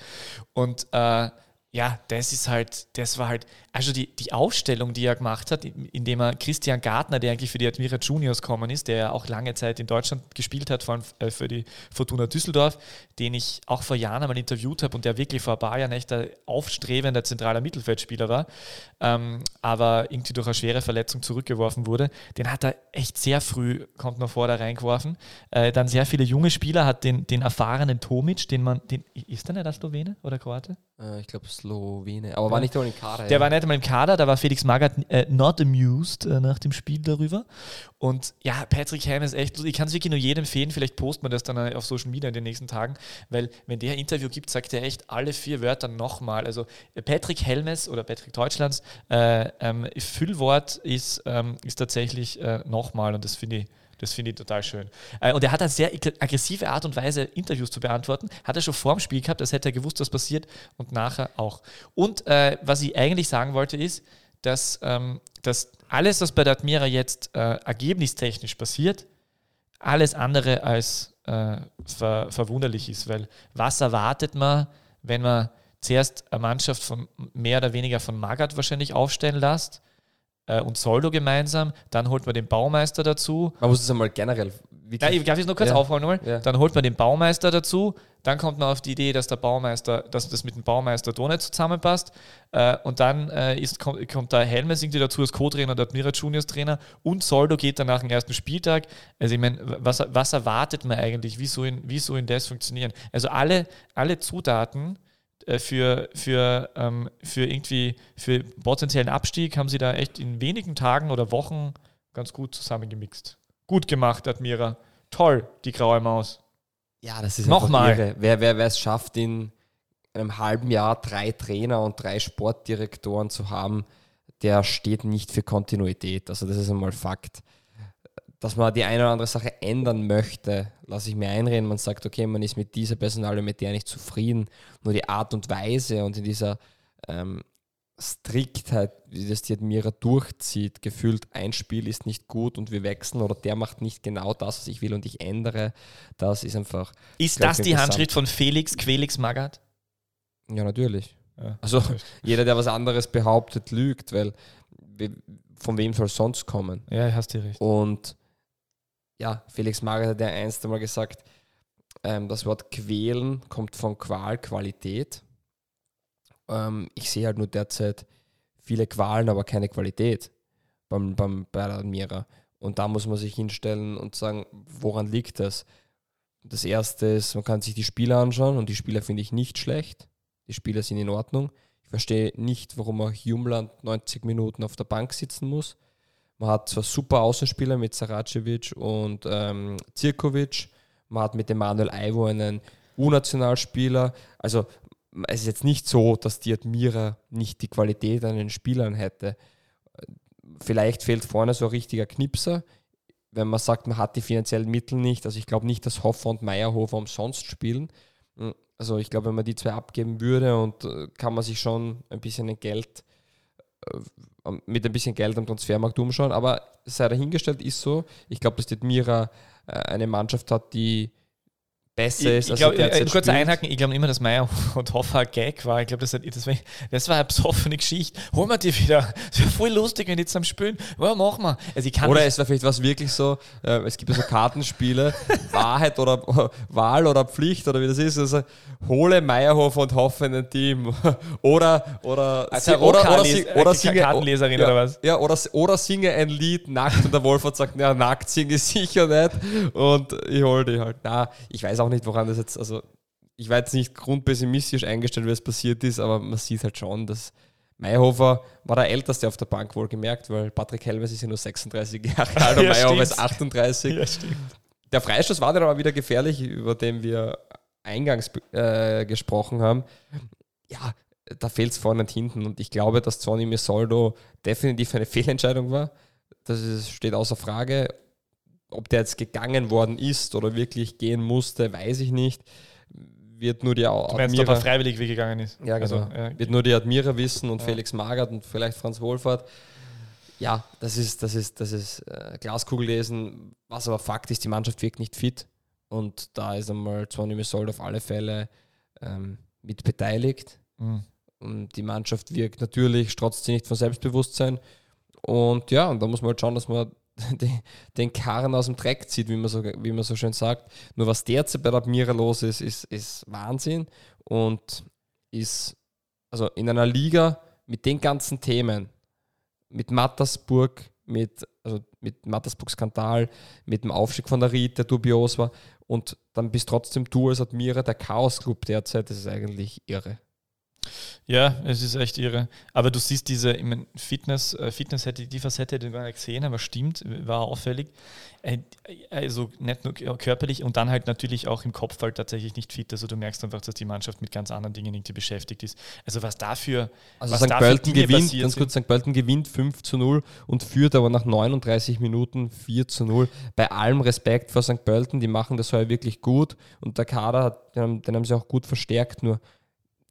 Und äh, ja, das ist halt, das war halt, also die, die Aufstellung, die er gemacht hat, in- indem er Christian Gartner, der eigentlich für die Admira Juniors gekommen ist, der ja auch lange Zeit in Deutschland gespielt hat, vor allem äh, für die Fortuna Düsseldorf, den ich auch vor Jahren einmal interviewt habe und der wirklich vor ein paar Jahren echt ein aufstrebender zentraler Mittelfeldspieler war, ähm, aber irgendwie durch eine schwere Verletzung zurückgeworfen wurde, den hat er echt sehr früh, kommt noch vor, da reingeworfen. Äh, dann sehr viele junge Spieler, hat den, den erfahrenen Tomic, den man, den, ist der nicht der Slowene oder Kroate? Äh, ich glaube Slowene. Aber war nicht einmal in Kader. Der ja. war nicht einmal im Kader, da war Felix Magath äh, not amused äh, nach dem Spiel darüber. Und ja, Patrick Helm ist echt, ich kann es wirklich nur jedem empfehlen, vielleicht posten wir das dann auf Social Media in den nächsten Tagen, weil wenn der Interview gibt, sagt er echt alle vier Wörter nochmal. Also äh, Patrick Helmes oder Patrick Deutschlands äh, ähm, Füllwort ist, ähm, ist tatsächlich äh, nochmal und das finde ich das finde ich total schön. Äh, und er hat eine sehr aggressive Art und Weise, Interviews zu beantworten. Hat er schon vor dem Spiel gehabt, das hätte er gewusst, was passiert und nachher auch. Und äh, was ich eigentlich sagen wollte, ist, dass, ähm, dass alles, was bei der Admira jetzt äh, ergebnistechnisch passiert, alles andere als äh, ver verwunderlich ist. Weil was erwartet man, wenn man zuerst eine Mannschaft von mehr oder weniger von Magath wahrscheinlich aufstellen lässt äh, und Soldo gemeinsam, dann holt man den Baumeister dazu, Man muss es einmal generell. Wirklich, ich darf es nur kurz Ja. aufholen nochmal? Ja. Dann holt man den Baumeister dazu, dann kommt man auf die Idee, dass der Baumeister, dass das mit dem Baumeister doch nicht zusammenpasst. Äh, und dann äh, ist, kommt, kommt der Helmes irgendwie dazu als Co-Trainer, der Admira Juniors Trainer und Soldo geht dann nach dem ersten Spieltag. Also ich meine, was, was erwartet man eigentlich? Wie soll, wie soll das funktionieren? Also alle, alle Zutaten für, für, ähm, für irgendwie für potenziellen Abstieg haben sie da echt in wenigen Tagen oder Wochen ganz gut zusammengemixt. Gut gemacht, Admira. Toll, die graue Maus. Ja, das ist Nochmal. irre. Wer, wer, wer es schafft, in einem halben Jahr drei Trainer und drei Sportdirektoren zu haben, der steht nicht für Kontinuität. Also das ist einmal Fakt. Dass man die eine oder andere Sache ändern möchte, lasse ich mir einreden. Man sagt, okay, man ist mit dieser Personalie, mit der nicht zufrieden. Nur die Art und Weise und in dieser ähm, Striktheit, wie das die Admira durchzieht, gefühlt ein Spiel ist nicht gut und wir wechseln oder der macht nicht genau das, was ich will und ich ändere, das ist einfach. Ist das die Handschrift von Felix Quelix Magath? Ja, natürlich. Ja, also jeder, der was anderes behauptet, lügt, weil von wem soll es sonst kommen? Ja, hast du recht. Und ja, Felix Magath hat ja einst einmal gesagt, ähm, das Wort quälen kommt von Qual, Qualität. Ähm, ich sehe halt nur derzeit viele Qualen, aber keine Qualität beim, beim, bei der Admira. Und da muss man sich hinstellen und sagen, woran liegt das? Das erste ist, man kann sich die Spieler anschauen und die Spieler finde ich nicht schlecht. Die Spieler sind in Ordnung. Ich verstehe nicht, warum man Jumland 90 Minuten auf der Bank sitzen muss. Man hat zwar super Außenspieler mit Saracevic und ähm, Zirkovic. Man hat mit dem Manuel Aivo einen U-Nationalspieler. Also es ist jetzt nicht so, dass die Admira nicht die Qualität an den Spielern hätte. Vielleicht fehlt vorne so ein richtiger Knipser, wenn man sagt, man hat die finanziellen Mittel nicht. Also ich glaube nicht, dass Hoffer und Meyerhofer umsonst spielen. Also ich glaube, wenn man die zwei abgeben würde und äh, kann man sich schon ein bisschen Geld mit ein bisschen Geld am Transfermarkt umschauen. Aber sei dahingestellt, ist so. Ich glaube, dass die Admira äh, eine Mannschaft hat, die besser ist. Ich, ich glaube, äh, kurz einhaken, ich glaube immer, dass Meier und Hoffer ein Gag war. Ich glaube, das, das, war, das war eine besoffene Geschichte. Holen wir die wieder. Das wäre voll lustig, wenn die zusammen spielen. Ja, machen wir. Also oder es war vielleicht was wirklich so, äh, es gibt ja so Kartenspiele, Wahrheit oder Wahl oder Pflicht oder wie das ist. Also hole Meierhofer und Hoffer in ein Team. oder oder, also sie, oder, oder, sie, oder singe, Kartenleserin ja, oder was? Ja, oder, oder singe ein Lied nackt und der Wolfert sagt, ja, nackt singe ich sicher nicht. Und ich hole die halt. Na, ich weiß auch auch nicht, woran das jetzt, also ich war jetzt nicht grundpessimistisch eingestellt, wie es passiert ist, aber man sieht halt schon, dass Meyerhofer war der Älteste auf der Bank wohl gemerkt, weil Patrick Helmes ist ja nur 36 Jahre alt und ja, Meyerhofer ist 38. Ja. Der Freistoß war dann aber wieder gefährlich, über den wir eingangs äh, gesprochen haben. Ja, da fehlt es vorne und hinten und ich glaube, dass Sonny Misoldo definitiv eine Fehlentscheidung war. Das ist, steht außer Frage ob der jetzt gegangen worden ist oder wirklich gehen musste, weiß ich nicht. Wird nur die du meinst, Admira, ob er freiwillig weggegangen ist. Ja, genau. Also, ja. Wird nur die Admira wissen und ja. Felix Magert und vielleicht Franz Wohlfahrt. Ja, das ist, das ist, das ist äh, Glaskugel lesen. Was aber Fakt ist, die Mannschaft wirkt nicht fit. Und da ist einmal Sonny Mesold auf alle Fälle ähm, mit beteiligt. Mhm. Und die Mannschaft wirkt natürlich, strotzt sie nicht von Selbstbewusstsein. Und ja, und da muss man halt schauen, dass man den Karren aus dem Dreck zieht, wie man so, wie man so schön sagt. Nur was derzeit bei der Admira los ist, ist, ist Wahnsinn und ist also in einer Liga mit den ganzen Themen, mit Mattersburg, mit, also mit Mattersburg-Skandal, mit dem Aufstieg von der Ried, der dubios war, und dann bist trotzdem du als Admira der Chaos-Club derzeit, das ist eigentlich irre. Ja, es ist echt irre. Aber du siehst diese ich mein, Fitness, äh, Fitness hätte die Facette die wir gesehen, aber stimmt, war auffällig. Äh, also nicht nur körperlich und dann halt natürlich auch im Kopf halt tatsächlich nicht fit. Also du merkst einfach, dass die Mannschaft mit ganz anderen Dingen irgendwie beschäftigt ist. Also was dafür. Also was St. Pölten gewinnt, ganz kurz, St. Pölten gewinnt 5 zu 0 und führt aber nach 39 Minuten 4 zu 0. Bei allem Respekt vor St. Pölten, die machen das heuer wirklich gut und der Kader hat, den haben, den haben sie auch gut verstärkt, nur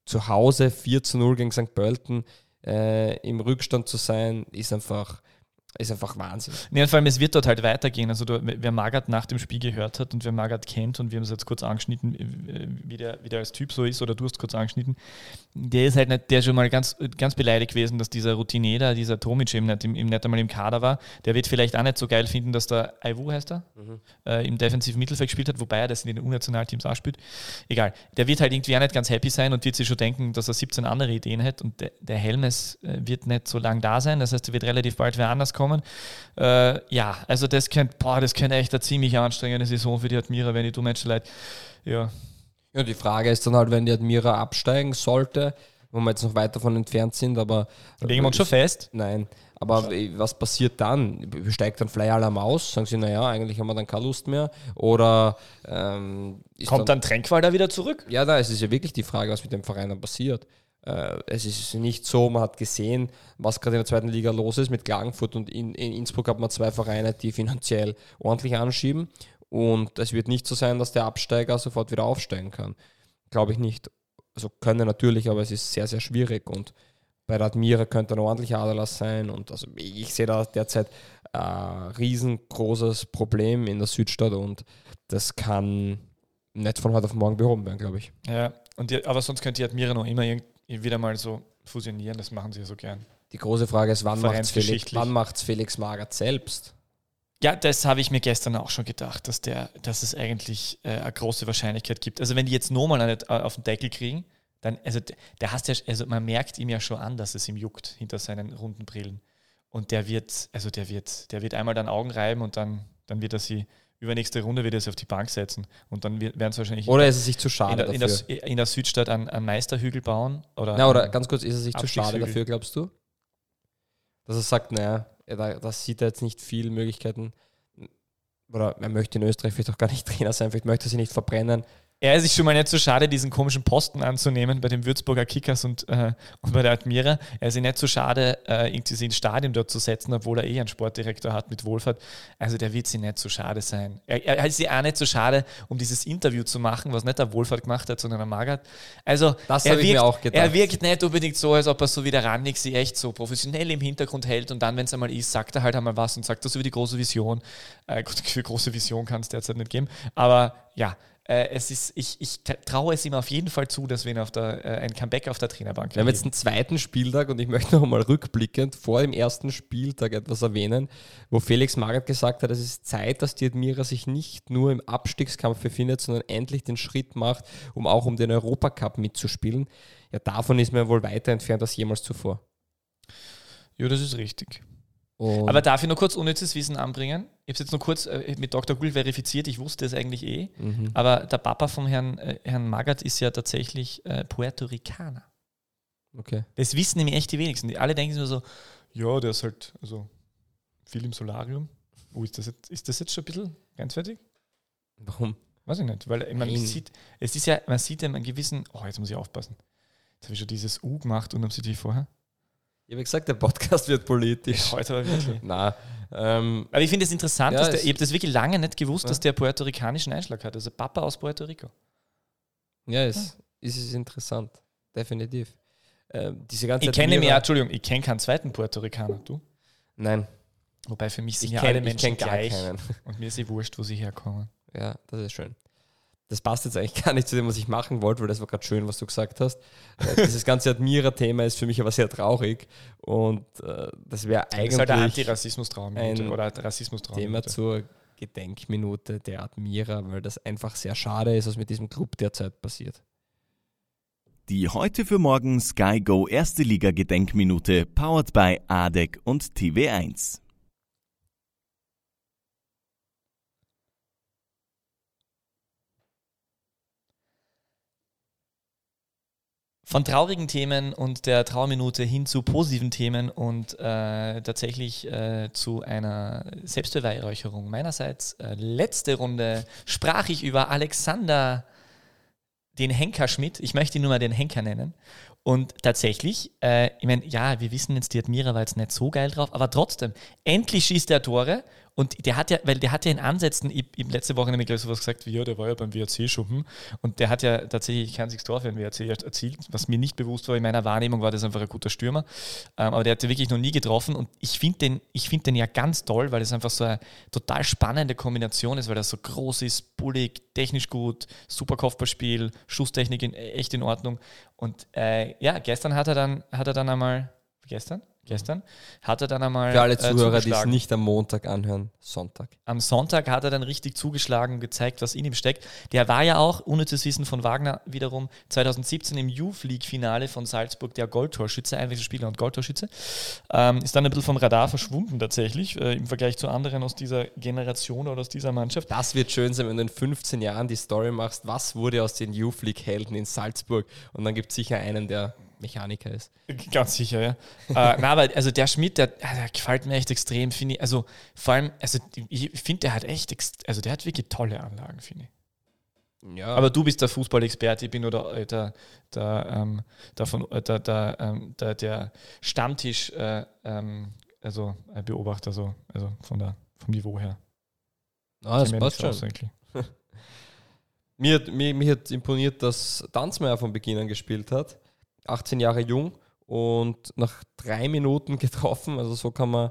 zu Hause 4 zu 0 gegen St. Pölten äh, im Rückstand zu sein, ist einfach ist einfach Wahnsinn. Nee, vor allem, es wird dort halt weitergehen. Also, du, wer Magath nach dem Spiel gehört hat und wer Magath kennt, und wir haben es jetzt kurz angeschnitten, wie der, wie der als Typ so ist, oder du hast kurz angeschnitten, der ist halt nicht, der ist schon mal ganz, ganz beleidigt gewesen, dass dieser Routinier da, dieser Tomic eben nicht, im, nicht einmal im Kader war. Der wird vielleicht auch nicht so geil finden, dass der Aiwu heißt er, mhm. äh, im defensiven Mittelfeld gespielt hat, wobei er das in den U-Nationalteams auch spielt. Egal. Der wird halt irgendwie auch nicht ganz happy sein und wird sich schon denken, dass er 17 andere Ideen hat und der, der Helmes äh, wird nicht so lang da sein. Das heißt, er wird relativ bald wer anders kommen kommen. Äh, ja, also das könnte, boah, das könnte echt eine ziemlich anstrengende Saison für die Admira, wenn ich du Menschen leid. Ja. ja, die Frage ist dann halt, wenn die Admira absteigen sollte, wo wir jetzt noch weit davon entfernt sind, aber. Legen wir uns schon fest? Nein. Aber was passiert dann? Steigt dann Flyer Alarm aus? Sagen sie, naja, eigentlich haben wir dann keine Lust mehr? Oder ähm, kommt dann, dann Tränkwalder wieder zurück? Ja, da ist es ja wirklich die Frage, was mit dem Verein dann passiert. Äh, es ist nicht so, man hat gesehen, was gerade in der zweiten Liga los ist mit Klagenfurt und in, in Innsbruck hat man zwei Vereine, die finanziell ordentlich anschieben. Und es wird nicht so sein, dass der Absteiger sofort wieder aufsteigen kann. Glaube ich nicht. Also können natürlich, aber es ist sehr, sehr schwierig. Und bei der Admira könnte ein ordentlicher Aderlass sein. Und also ich sehe da derzeit ein riesengroßes Problem in der Südstadt und das kann nicht von heute auf morgen behoben werden, glaube ich. Ja, und die, aber sonst könnte die Admira noch immer wieder mal so fusionieren, das machen sie ja so gern. Die große Frage ist, wann macht es Felix, Felix Magath selbst? Ja, das habe ich mir gestern auch schon gedacht, dass, der, dass es eigentlich äh, eine große Wahrscheinlichkeit gibt. Also wenn die jetzt nochmal äh, auf den Deckel kriegen, dann, also der hast ja, also man merkt ihm ja schon an, dass es ihm juckt hinter seinen runden Brillen. Und der wird, also der wird, der wird einmal dann Augen reiben und dann, dann wird er sie übernächste Runde wird er sie auf die Bank setzen und dann werden sie wahrscheinlich. Oder ist es sich zu schade in der, in der, in der Südstadt einen, einen, Meisterhügel bauen? Oder, Na, oder ganz kurz, ist es sich zu schade dafür, glaubst du? Dass er sagt, naja, da, das sieht er jetzt nicht viele Möglichkeiten. Oder er möchte in Österreich vielleicht auch gar nicht Trainer sein, vielleicht möchte er sich nicht verbrennen er ist sich schon mal nicht so schade, diesen komischen Posten anzunehmen bei den Würzburger Kickers und, äh, und bei der Admira. Er ist sich nicht so schade, äh, irgendwie ins Stadion dort zu setzen, obwohl er eh einen Sportdirektor hat mit Wohlfahrt. Also der wird sich nicht so schade sein. Er, er ist sich auch nicht so schade, um dieses Interview zu machen, was nicht der Wohlfahrt gemacht hat, sondern der Magath. Also das er, wirkt, auch gedacht. er wirkt nicht unbedingt so, als ob er so wie der Rannig sich echt so professionell im Hintergrund hält und dann, wenn es einmal ist, sagt er halt einmal was und sagt das über die große Vision. Äh, für große Vision kann es derzeit nicht geben. Aber ja, äh, es ist, ich, ich traue es ihm auf jeden Fall zu, dass wir ihn auf der, äh, ein Comeback auf der Trainerbank haben. Wir haben jetzt einen zweiten Spieltag und ich möchte noch einmal rückblickend vor dem ersten Spieltag etwas erwähnen, wo Felix Magath gesagt hat, es ist Zeit, dass die Admira sich nicht nur im Abstiegskampf befindet, sondern endlich den Schritt macht, um auch um den Europacup mitzuspielen. Ja, davon ist man wohl weiter entfernt als jemals zuvor. Ja, das ist richtig. Und Aber darf ich noch kurz unnützes Wissen anbringen? Ich habe es jetzt noch kurz äh, mit Dr. Gül verifiziert, ich wusste es eigentlich eh. Mhm. Aber der Papa vom Herrn, äh, Herrn Magath ist ja tatsächlich äh, Puerto Ricaner. Okay. Das wissen nämlich echt die wenigsten. Die alle denken nur so, ja, der ist halt also viel im Solarium. Oh, ist das jetzt, ist das jetzt schon ein bisschen grenzwertig? Warum? Weiß ich nicht, weil man sieht, es ist ja, man sieht ja einen gewissen, oh, jetzt muss ich aufpassen. Jetzt habe ich schon dieses U gemacht und sie die vorher. Ich habe gesagt, der Podcast wird politisch. Heute aber wirklich. Nein. Ähm, aber ich finde es interessant, ja, dass der, ich habe das wirklich lange nicht gewusst, ja. dass der puerto-ricanischen Einschlag hat. Also Papa aus Puerto Rico. Ja, es ja. ist es interessant. Definitiv. Ähm, diese ganze ich kenne mir, Entschuldigung, ich kenne keinen zweiten Puerto-Ricaner. Du? Nein. Wobei für mich sind ich ja kenn, alle Menschen gleich. Und mir ist eh wurscht, wo sie herkommen. Ja, das ist schön das passt jetzt eigentlich gar nicht zu dem, was ich machen wollte, weil das war gerade schön, was du gesagt hast. Äh, dieses ganze Admira-Thema ist für mich aber sehr traurig und äh, das wäre eigentlich. Das ist halt ein Antirassismus-Traum oder Rassismus-Traum. Thema zur Gedenkminute der Admira, weil das einfach sehr schade ist, was mit diesem Club derzeit passiert. Die heute für morgen Sky Go Erste Liga Gedenkminute powered by ADEC und TV1. Von traurigen Themen und der Trauerminute hin zu positiven Themen und äh, tatsächlich äh, zu einer Selbstbeweihräucherung meinerseits. Äh, letzte Runde sprach ich über Alexander, den Henker Schmidt. Ich möchte ihn nur mal den Henker nennen. Und tatsächlich, äh, ich meine, ja, wir wissen jetzt, die Admira war jetzt nicht so geil drauf, aber trotzdem, endlich schießt er Tore und der hat ja, weil der hat ja in Ansätzen, ich, ich letzte Woche nämlich so was gesagt wie, ja, der war ja beim WRC-Schuppen und der hat ja tatsächlich kein einziges Tor für den WRC erzielt, was mir nicht bewusst war. In meiner Wahrnehmung war das einfach ein guter Stürmer. Ähm, aber der hat wirklich noch nie getroffen und ich finde den, find den ja ganz toll, weil es einfach so eine total spannende Kombination ist, weil er so groß ist, bullig, technisch gut, super Kopfballspiel, Schusstechnik in, echt in Ordnung. Und äh, ja, gestern hat er dann, hat er dann einmal, gestern? Gestern, hat er dann einmal. Für alle äh, Zuhörer, äh, die es nicht am Montag anhören, Sonntag. Am Sonntag hat er dann richtig zugeschlagen und gezeigt, was in ihm steckt. Der war ja auch, unnützes Wissen von Wagner wiederum, 2017 im Youth League-Finale von Salzburg der Goldtorschütze, Einwechselspieler und Goldtorschütze. Ähm, ist dann ein bisschen vom Radar verschwunden tatsächlich, äh, im Vergleich zu anderen aus dieser Generation oder aus dieser Mannschaft. Das wird schön sein, wenn du in 15 Jahren die Story machst, was wurde aus den Youth League-Helden in Salzburg und dann gibt es sicher einen, der Mechaniker ist. Ganz sicher, ja. äh, na, aber also der Schmidt, der, der gefällt mir echt extrem, finde ich. Also vor allem, also ich finde, der hat echt, also der hat wirklich tolle Anlagen, finde ich. Ja, Aber du bist der Fußballexperte, ich bin nur der, äh, der, der, ähm, der, von, äh, der, der, ähm, der, der Stammtisch, äh, ähm, also äh, Beobachter, so, also von der, vom Niveau her. ah, das passt schon. aus. Mir hat, mir, mir hat imponiert, dass Danzmeier von Beginn an gespielt hat. 18 Jahre jung und nach drei Minuten getroffen. Also so kann man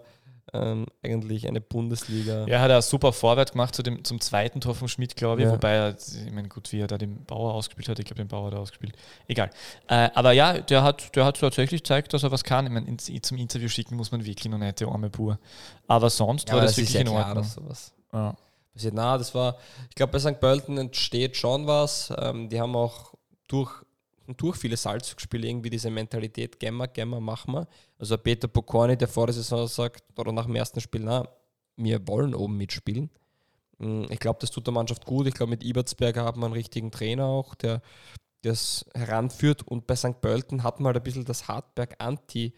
ähm, eigentlich eine Bundesliga. Ja, hat er super Vorwärts gemacht zu dem, zum zweiten Tor von Schmidt, glaube ich. Ja. Wobei er, ich meine, gut, wie er da den Bauer ausgespielt hat, ich glaube, den Bauer er ausgespielt. Egal. Äh, aber ja, der hat, der hat tatsächlich gezeigt, dass er was kann. Ich meine, ins, zum Interview schicken muss man wirklich noch nicht, der arme Bur. Aber sonst Ja, war das, das wirklich ja in klar, Ordnung. dass sowas Ja. passiert. Na, das war, ich glaube, bei St. Pölten entsteht schon was. Ähm, die haben auch durch, durch viele Salzspiele irgendwie diese Mentalität, Gemma, Gemma, mach mal. Also Peter Pokorny, der vor der Saison sagt, oder nach dem ersten Spiel, na, wir wollen oben mitspielen. Mm, Ich glaube, das tut der Mannschaft gut. Ich glaube, mit Ibertsberger haben wir einen richtigen Trainer auch, der das heranführt. Und bei St. Pölten hat man halt ein bisschen das Hartberg-Anti,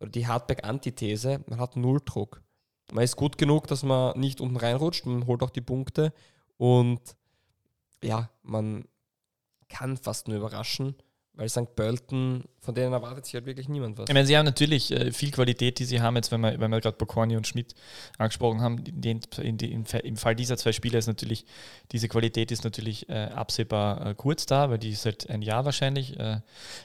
oder die Hartberg-Antithese, man hat null Druck. Man ist gut genug, dass man nicht unten reinrutscht, man holt auch die Punkte und ja, man kann fast nur überraschen, weil St. Pölten, von denen erwartet sich halt wirklich niemand was. Ich meine, sie haben natürlich äh, viel Qualität, die sie haben, jetzt wenn wir, wenn wir gerade Bokorni und Schmidt angesprochen haben, in in die, im, Fa- im Fall dieser zwei Spieler ist natürlich, diese Qualität ist natürlich äh, absehbar äh, kurz da, weil die ist halt ein Jahr wahrscheinlich. Äh,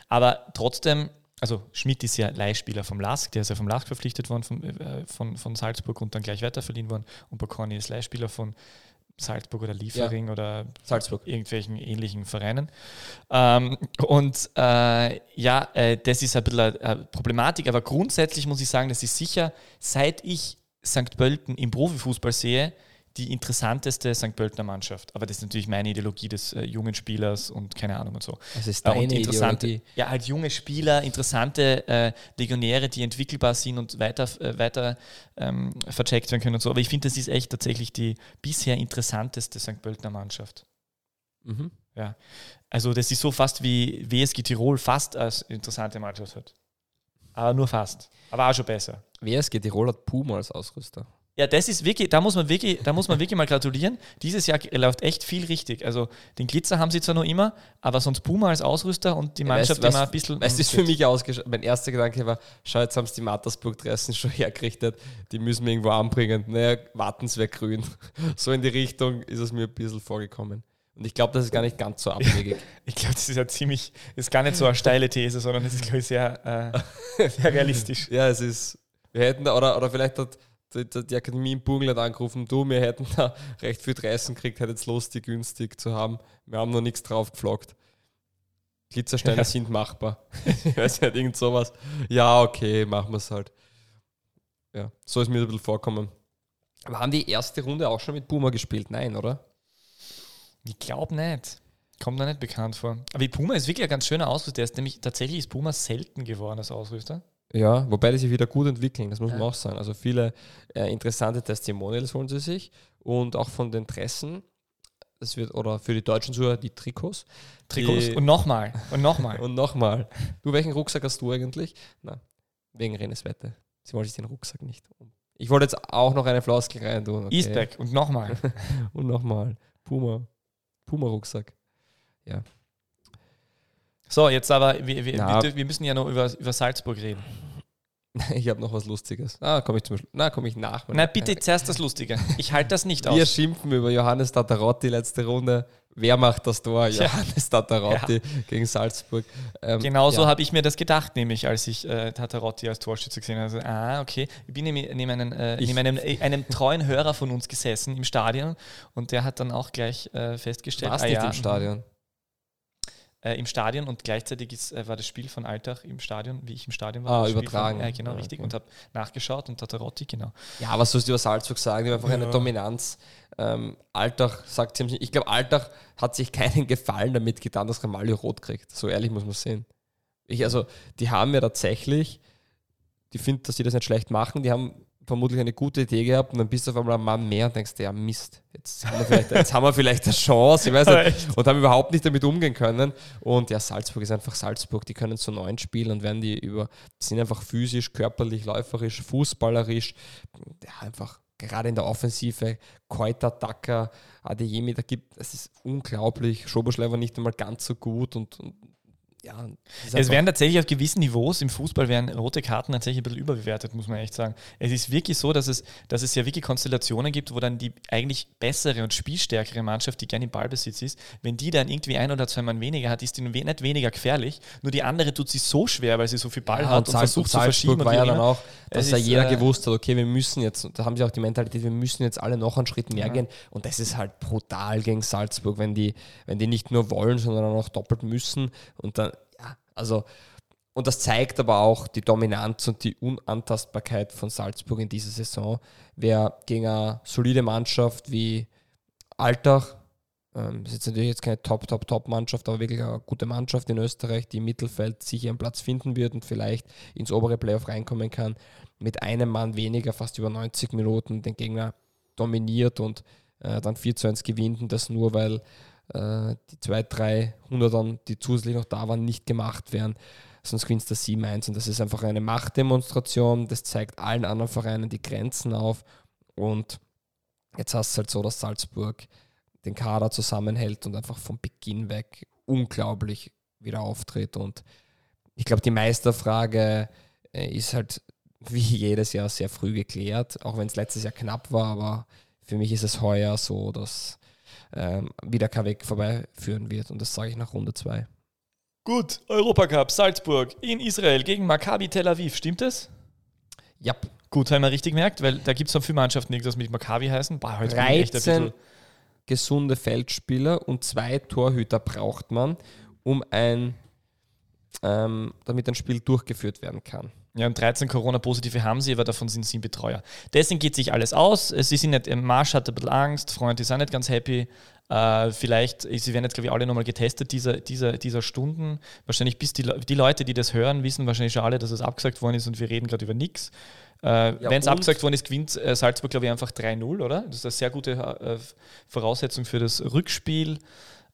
aber trotzdem, also Schmidt ist ja Leihspieler vom LASK, der ist ja vom LASK verpflichtet worden von, äh, von, von Salzburg und dann gleich weiterverliehen worden. Und Bokorni ist Leihspieler von Salzburg oder Liefering oder Salzburg. irgendwelchen ähnlichen Vereinen. Ähm, und äh, ja, äh, das ist ein bisschen eine, Problematik, aber grundsätzlich muss ich sagen, das ist sicher, seit ich St. Pölten im Profifußball sehe, die interessanteste St. Pöltener Mannschaft. Aber das ist natürlich meine Ideologie des äh, jungen Spielers und keine Ahnung und so. Das ist Äh, deine und interessante, Ideologie. ja, halt junge Spieler, interessante äh, Legionäre, die entwickelbar sind und weiter, äh, weiter ähm, vercheckt werden können und so. Aber ich finde, das ist echt tatsächlich die bisher interessanteste St. Pöltener Mannschaft. Mhm. Also das ist so fast wie WSG Tirol fast als interessante Mannschaft hat. Aber nur fast. Aber auch schon besser. WSG Tirol hat Puma als Ausrüster. Ja, das ist wirklich, da muss man wirklich, da muss man wirklich mal gratulieren. Dieses Jahr läuft echt viel richtig. Also den Glitzer haben sie zwar noch immer, aber sonst Puma als Ausrüster und die Ja, Mannschaft weißt- immer ein bisschen. Du, ist für mich ausgeschaut. Mein erster Gedanke war, schau, jetzt haben sie die Mattersburg-Dressen schon hergerichtet, die müssen wir irgendwo anbringen. Naja, warten es wäre grün. So in die Richtung ist es mir ein bisschen vorgekommen. Und ich glaube, das ist gar nicht ganz so abwegig. Ich glaube, das ist ja ziemlich, ist gar nicht so eine steile These, sondern es ist, glaube ich, sehr, äh, sehr realistisch. ja, es ist, wir hätten da, oder, oder vielleicht hat die, die Akademie in Burgenland angerufen, du, wir hätten da recht viel Dressen gekriegt, hättet Lust, die günstig zu haben. Wir haben noch nichts drauf gefloggt. Glitzersteine Ja. sind machbar. ich weiß nicht, irgend sowas. Ja, okay, machen wir es halt. Ja, so ist mir ein bisschen vorkommen. Aber haben die erste Runde auch schon mit Boomer gespielt? Nein, oder? Ich glaube nicht. Kommt mir nicht bekannt vor. Aber Puma ist wirklich ein ganz schöner Ausrüster. Der ist nämlich, tatsächlich ist Puma selten geworden als Ausrüster. Ja, wobei die sich wieder gut entwickeln, das muss man Ja. auch sagen. Also viele äh, interessante Testimonials holen sie sich und auch von den Dressen, das wird, oder für die deutschen Zuhörer die Trikots. Trikots. Die- Und nochmal. Und nochmal. Und nochmal, du, welchen Rucksack hast du eigentlich? Na, wegen Renes Wette. Sie wollte sich den Rucksack nicht um. Ich wollte jetzt auch noch eine Floskel rein tun. okay? Eastback. Und nochmal. Und nochmal, Puma. Puma-Rucksack. So, jetzt aber, wir, wir, wir, wir müssen ja noch über, über Salzburg reden. Ich habe noch was Lustiges. Ah, komme ich zum Schluss. Na, komme ich nach. Na, bitte zuerst das Lustige. Ich halte das nicht Wir aus. schimpfen über Johannes Tatarotti letzte Runde. Wer macht das Tor? Ja. Johannes Tatarotti gegen Salzburg. Ähm, Genauso ja. habe ich mir das gedacht, nämlich als ich äh, Tatarotti als Torschütze gesehen habe. Also, ah, okay. Ich bin neben, neben, einen, äh, neben einem, äh, einem treuen Hörer von uns gesessen im Stadion und der hat dann auch gleich äh, festgestellt, Warst ah, nicht ja, im Stadion. Äh, Im Stadion und gleichzeitig ist, äh, war das Spiel von Alltag im Stadion, wie ich im Stadion war. Ah, übertragen. Von, ja, genau, Ah, richtig. okay. Und habe nachgeschaut und Tatarotti, genau. Ja, was sollst du über Salzburg sagen? Die haben einfach eine Ja. Dominanz. Ähm, Alltag sagt sie, ich glaube, Alltag hat sich keinen Gefallen damit getan, dass Ramalho rot kriegt. So ehrlich muss man sehen. Ich, also, die haben ja tatsächlich, die finden, dass die das nicht schlecht machen, die haben vermutlich eine gute Idee gehabt und dann bist du auf einmal ein Mann mehr und denkst ja Mist, jetzt haben wir vielleicht, jetzt haben wir vielleicht eine Chance, ich weiß nicht, und haben überhaupt nicht damit umgehen können. Und ja, Salzburg ist einfach Salzburg, die können zu neun spielen und werden die über, sind einfach physisch, körperlich, läuferisch, fußballerisch, ja, einfach gerade in der Offensive, Keuter, Dacker, Adeyemi, da gibt es ist unglaublich. Schoboschlei war nicht einmal ganz so gut und, und ja, es werden tatsächlich auf gewissen Niveaus im Fußball werden rote Karten tatsächlich ein bisschen überbewertet, muss man echt sagen. Es ist wirklich so, dass es, dass es ja wirklich Konstellationen gibt, wo dann die eigentlich bessere und spielstärkere Mannschaft, die gerne im Ballbesitz ist, wenn die dann irgendwie ein oder zwei Mann weniger hat, ist die nicht weniger gefährlich, nur die andere tut sich so schwer, weil sie so viel Ball ja, hat und, und versucht zu verschieben. war ja dann auch, dass ja jeder äh, gewusst hat, okay, wir müssen jetzt, da haben sie auch die Mentalität, wir müssen jetzt alle noch einen Schritt mehr ja. gehen und das ist halt brutal gegen Salzburg, wenn die, wenn die nicht nur wollen, sondern auch doppelt müssen und dann also, und das zeigt aber auch die Dominanz und die Unantastbarkeit von Salzburg in dieser Saison. Wer gegen eine solide Mannschaft wie Altach, ähm, ist jetzt natürlich jetzt keine Top, Top, Top-Mannschaft, aber wirklich eine gute Mannschaft in Österreich, die im Mittelfeld sicher einen Platz finden wird und vielleicht ins obere Playoff reinkommen kann, mit einem Mann weniger, fast über 90 Minuten den Gegner dominiert und äh, dann 4 zu 1 gewinnt und das nur, weil äh, die zwei, drei Hundertern, die zusätzlich noch da waren, nicht gemacht werden. Sonst gewinnst du 7-1 und das ist einfach eine Machtdemonstration. Das zeigt allen anderen Vereinen die Grenzen auf. Und jetzt hast du halt so, dass Salzburg den Kader zusammenhält und einfach vom Beginn weg unglaublich wieder auftritt. Und ich glaube, die Meisterfrage äh, ist halt wie jedes Jahr sehr früh geklärt, auch wenn es letztes Jahr knapp war, aber für mich ist es heuer so, dass ähm, wieder kein Weg vorbeiführen wird. Und das sage ich nach Runde 2. Gut, Europacup, Salzburg in Israel gegen Maccabi Tel Aviv, stimmt das? Ja. Gut, haben wir richtig gemerkt, weil da gibt es so viele Mannschaften, die das mit Maccabi heißen. Boah, 13 gesunde Feldspieler und zwei Torhüter braucht man, um ein, ähm, damit ein Spiel durchgeführt werden kann. Ja, und 13 Corona-Positive haben sie, aber davon sind sie Betreuer. Deswegen geht sich alles aus. Sie sind nicht, Marsch hat ein bisschen Angst, Freund ist auch nicht ganz happy. Äh, vielleicht, sie werden jetzt, glaube ich, alle nochmal getestet dieser, dieser, dieser Stunden. Wahrscheinlich bis die, die Leute, die das hören, wissen wahrscheinlich schon alle, dass es abgesagt worden ist und wir reden gerade über nichts. Äh, ja, Wenn es abgesagt worden ist, gewinnt äh, Salzburg, glaube ich, einfach 3-0, oder? Das ist eine sehr gute äh, Voraussetzung für das Rückspiel.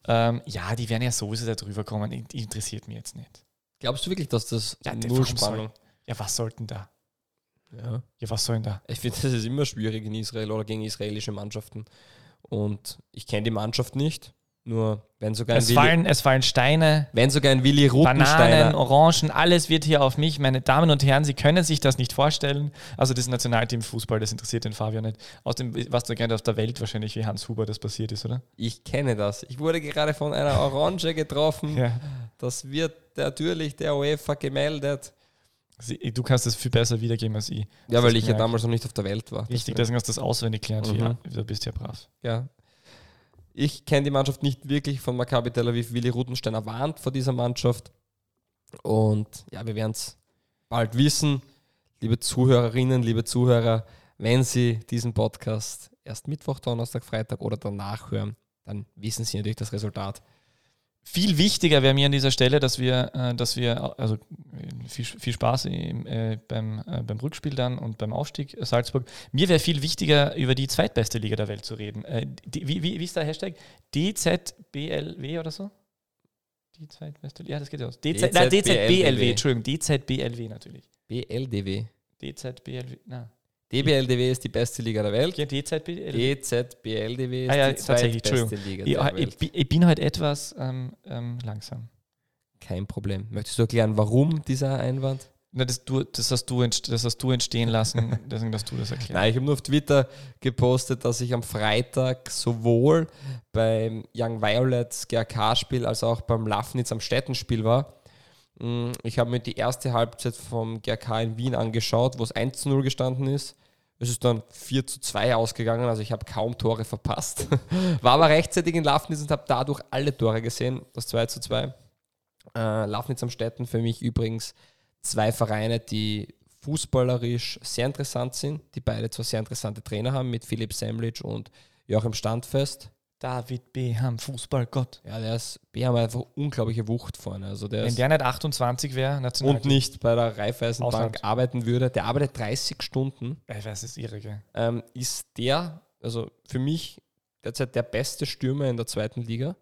Ähm, ja, die werden ja sowieso da drüber kommen. Interessiert mich jetzt nicht. Glaubst du wirklich, dass das ja, null Spannung... Ja, was sollten da? Ja. ja, was soll denn da? Ich finde, das ist immer schwierig in Israel oder gegen israelische Mannschaften. Und ich kenne die Mannschaft nicht. Nur wenn sogar es, fallen, es fallen Steine, wenn sogar ein Willi Bananen, Orangen, alles wird hier auf mich. Meine Damen und Herren, Sie können sich das nicht vorstellen. Also das Nationalteam Fußball, das interessiert den Fabian nicht. Außerdem was du gerne auf der Welt wahrscheinlich, wie Hans Huber das passiert ist, oder? Ich kenne das. Ich wurde gerade von einer Orange getroffen. ja. Das wird natürlich der UEFA gemeldet. Du kannst das viel besser wiedergeben als ich. Ja, weil ich ja damals noch nicht auf der Welt war. Richtig, deswegen hast du das auswendig gelernt. Mhm. Du bist ja brav. Ja. Ich kenne die Mannschaft nicht wirklich von Maccabi Tel Aviv. Willi Rutensteiner warnt vor dieser Mannschaft. Und ja, wir werden es bald wissen. Liebe Zuhörerinnen, liebe Zuhörer, wenn Sie diesen Podcast erst Mittwoch, Donnerstag, Freitag oder danach hören, dann wissen Sie natürlich das Resultat. Viel wichtiger wäre mir an dieser Stelle, dass wir, äh, dass wir also viel, viel Spaß im, äh, beim, äh, beim Rückspiel dann und beim Aufstieg Salzburg. Mir wäre viel wichtiger, über die zweitbeste Liga der Welt zu reden. Äh, die, wie, wie, wie ist der Hashtag? DZBLW oder so? Die zweitbeste Liga? Ja, das geht ja aus. DZ, DZBLW, Entschuldigung, DZBLW natürlich. BLDW. DZBLW, na. DBLDW ist die beste Liga der Welt. Ja, DZBLDW. DZBLDW ist ah, ja, die zweitbeste Liga der ich, Welt. Ich, ich, bin halt etwas ähm, ähm, langsam. Kein Problem. Möchtest du erklären, warum dieser Einwand? Na, das, du, das, hast du das hast du entstehen lassen, deswegen dass du das erklärst. Nein, ich habe nur auf Twitter gepostet, dass ich am Freitag sowohl beim Young Violets GRK-Spiel als auch beim Lafnitz am Städtenspiel war. Mm, ich habe mir die erste Halbzeit vom GRK in Wien angeschaut, wo es 1 zu 0 gestanden ist. Es ist dann 4 zu 2 ausgegangen, also ich habe kaum Tore verpasst. War aber rechtzeitig in Lafnitz und habe dadurch alle Tore gesehen, das 2 zu 2. Äh, Lafnitz am Städten für mich übrigens zwei Vereine, die fußballerisch sehr interessant sind, die beide zwar sehr interessante Trainer haben mit Philipp Semlic und Joachim Standfest. David Beham, Fußballgott. Ja, der ist, Beham hat einfach unglaubliche Wucht vorne. Also der Wenn der nicht 28 wäre, Und nicht bei der Raiffeisenbank Ausland. arbeiten würde, der arbeitet 30 Stunden. Ich weiß, das ist irre, gell? Ähm, ist der, also für mich derzeit der beste Stürmer in der zweiten Liga.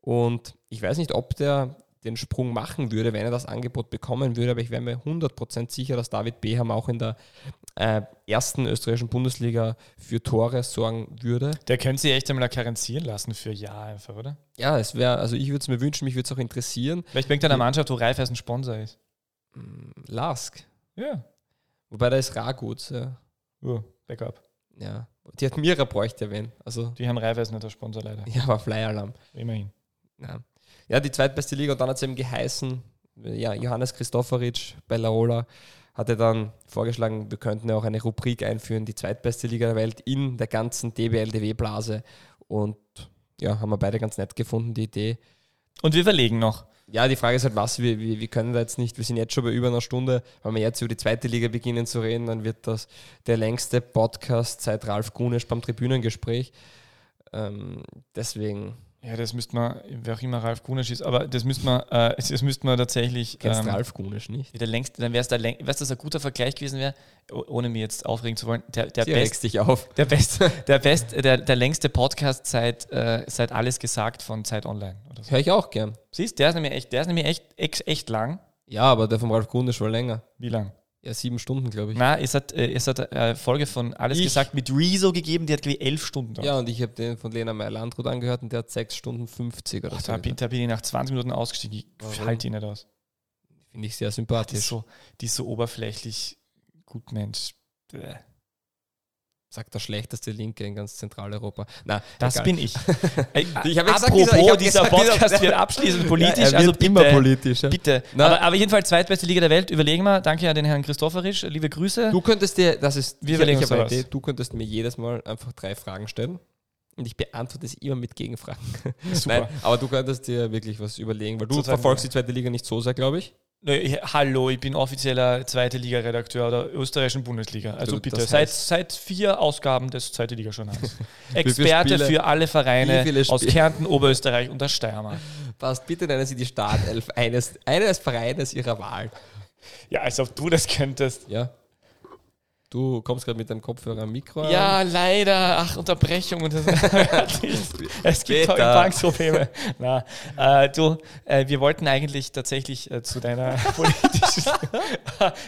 Und ich weiß nicht, ob der den Sprung machen würde, wenn er das Angebot bekommen würde. Aber ich wäre mir 100% sicher, dass David Beham auch in der äh, ersten österreichischen Bundesliga für Tore sorgen würde. Der könnte sich echt einmal karenzieren lassen für ein Jahr einfach, oder? Ja, es wäre, also ich würde es mir wünschen, mich würde es auch interessieren. Vielleicht bringt er eine Mannschaft, wo Reif ein Sponsor ist. Lask. Ja. Wobei da ist Ragut. Ja. Uh, Backup. ja. Die Admira bräuchte ja wen. Also, Die haben Reifeisen nicht als Sponsor leider. ja, war Flyer-Alarm. Immerhin. Ja. Ja, die zweitbeste Liga und dann hat es eben geheißen, ja, Johannes Christoferic bei Laola hatte dann vorgeschlagen, wir könnten ja auch eine Rubrik einführen, die zweitbeste Liga der Welt in der ganzen DBL-DW-Blase. Und ja, haben wir beide ganz nett gefunden, die Idee. Und wir überlegen noch. Ja, die Frage ist halt, was, wir, wir, wir können da jetzt nicht, wir sind jetzt schon bei über einer Stunde, wenn wir jetzt über die zweite Liga beginnen zu reden, dann wird das der längste Podcast seit Ralf Gunisch beim Tribünengespräch. Ähm, deswegen, Ja, das müsste man, wer auch immer Ralf Gunisch ist, aber das müsste man, äh, das müsste man tatsächlich. kennst ähm, Ralf Gunisch nicht? Der längste, dann wäre es längste, weißt du, ein guter Vergleich gewesen wäre, oh- ohne mich jetzt aufregen zu wollen, der, der, best, dich auf. der, best, der, best, der, der längste Podcast seit, äh, seit Alles gesagt von Zeit Online. Oder so. Höre ich auch gern. Siehst der ist nämlich echt, der ist nämlich echt, echt, echt lang. Ja, aber der vom Ralf Gunisch war länger. Wie lang? Ja, sieben Stunden, glaube ich. Na, es hat, äh, es hat eine Folge von Alles Ich- gesagt mit Rezo gegeben, die hat glaube ich elf Stunden. Ja, und ich habe den von Lena Meyer-Landrut angehört und der hat sechs Stunden 50 oder Ach, so. da, bin, da bin ich nach 20 Minuten ausgestiegen. Ich Warum? halte ihn nicht aus. Finde ich sehr Die ist, sympathisch. so, die ist so oberflächlich gut Mensch. Bäh. Sagt der schlechteste Linke in ganz Zentraleuropa. Na, Das egal. bin ich. Ey, Ich hab ja gesagt, apropos, dieser- ich hab dieser gesagt, Podcast wird abschließend politisch, Ja, also wird bitte, immer politisch. Ja. bitte. Aber, aber jedenfalls zweitbeste Liga der Welt, überlegen wir. Danke an den Herrn Christopherisch, liebe Grüße. Du könntest dir, das ist Wir überlegen habe eine. Idee, du könntest mir jedes Mal einfach drei Fragen stellen und ich beantworte sie immer mit Gegenfragen. Super. Nein, aber du könntest dir wirklich was überlegen, weil du zweiten verfolgst Liga. die zweite Liga nicht so sehr, glaube ich. Nö, ich- hallo, ich bin offizieller zweite Liga-Redakteur der österreichischen Bundesliga. Also Du, bitte, seit, seit vier Ausgaben des zweite Liga-Journals. Experte für alle Vereine aus Kärnten, Oberösterreich und der Steiermark. Passt, bitte nennen Sie die Startelf eines, eines Vereines Ihrer Wahl. Ja, als ob du das könntest. Ja. Du kommst gerade mit deinem Kopfhörer am Mikro. Ja, leider. Ach, Unterbrechung. Und das, es gibt Empfangsprobleme. Na, äh, du, äh, wir wollten eigentlich tatsächlich äh, zu deiner politischen.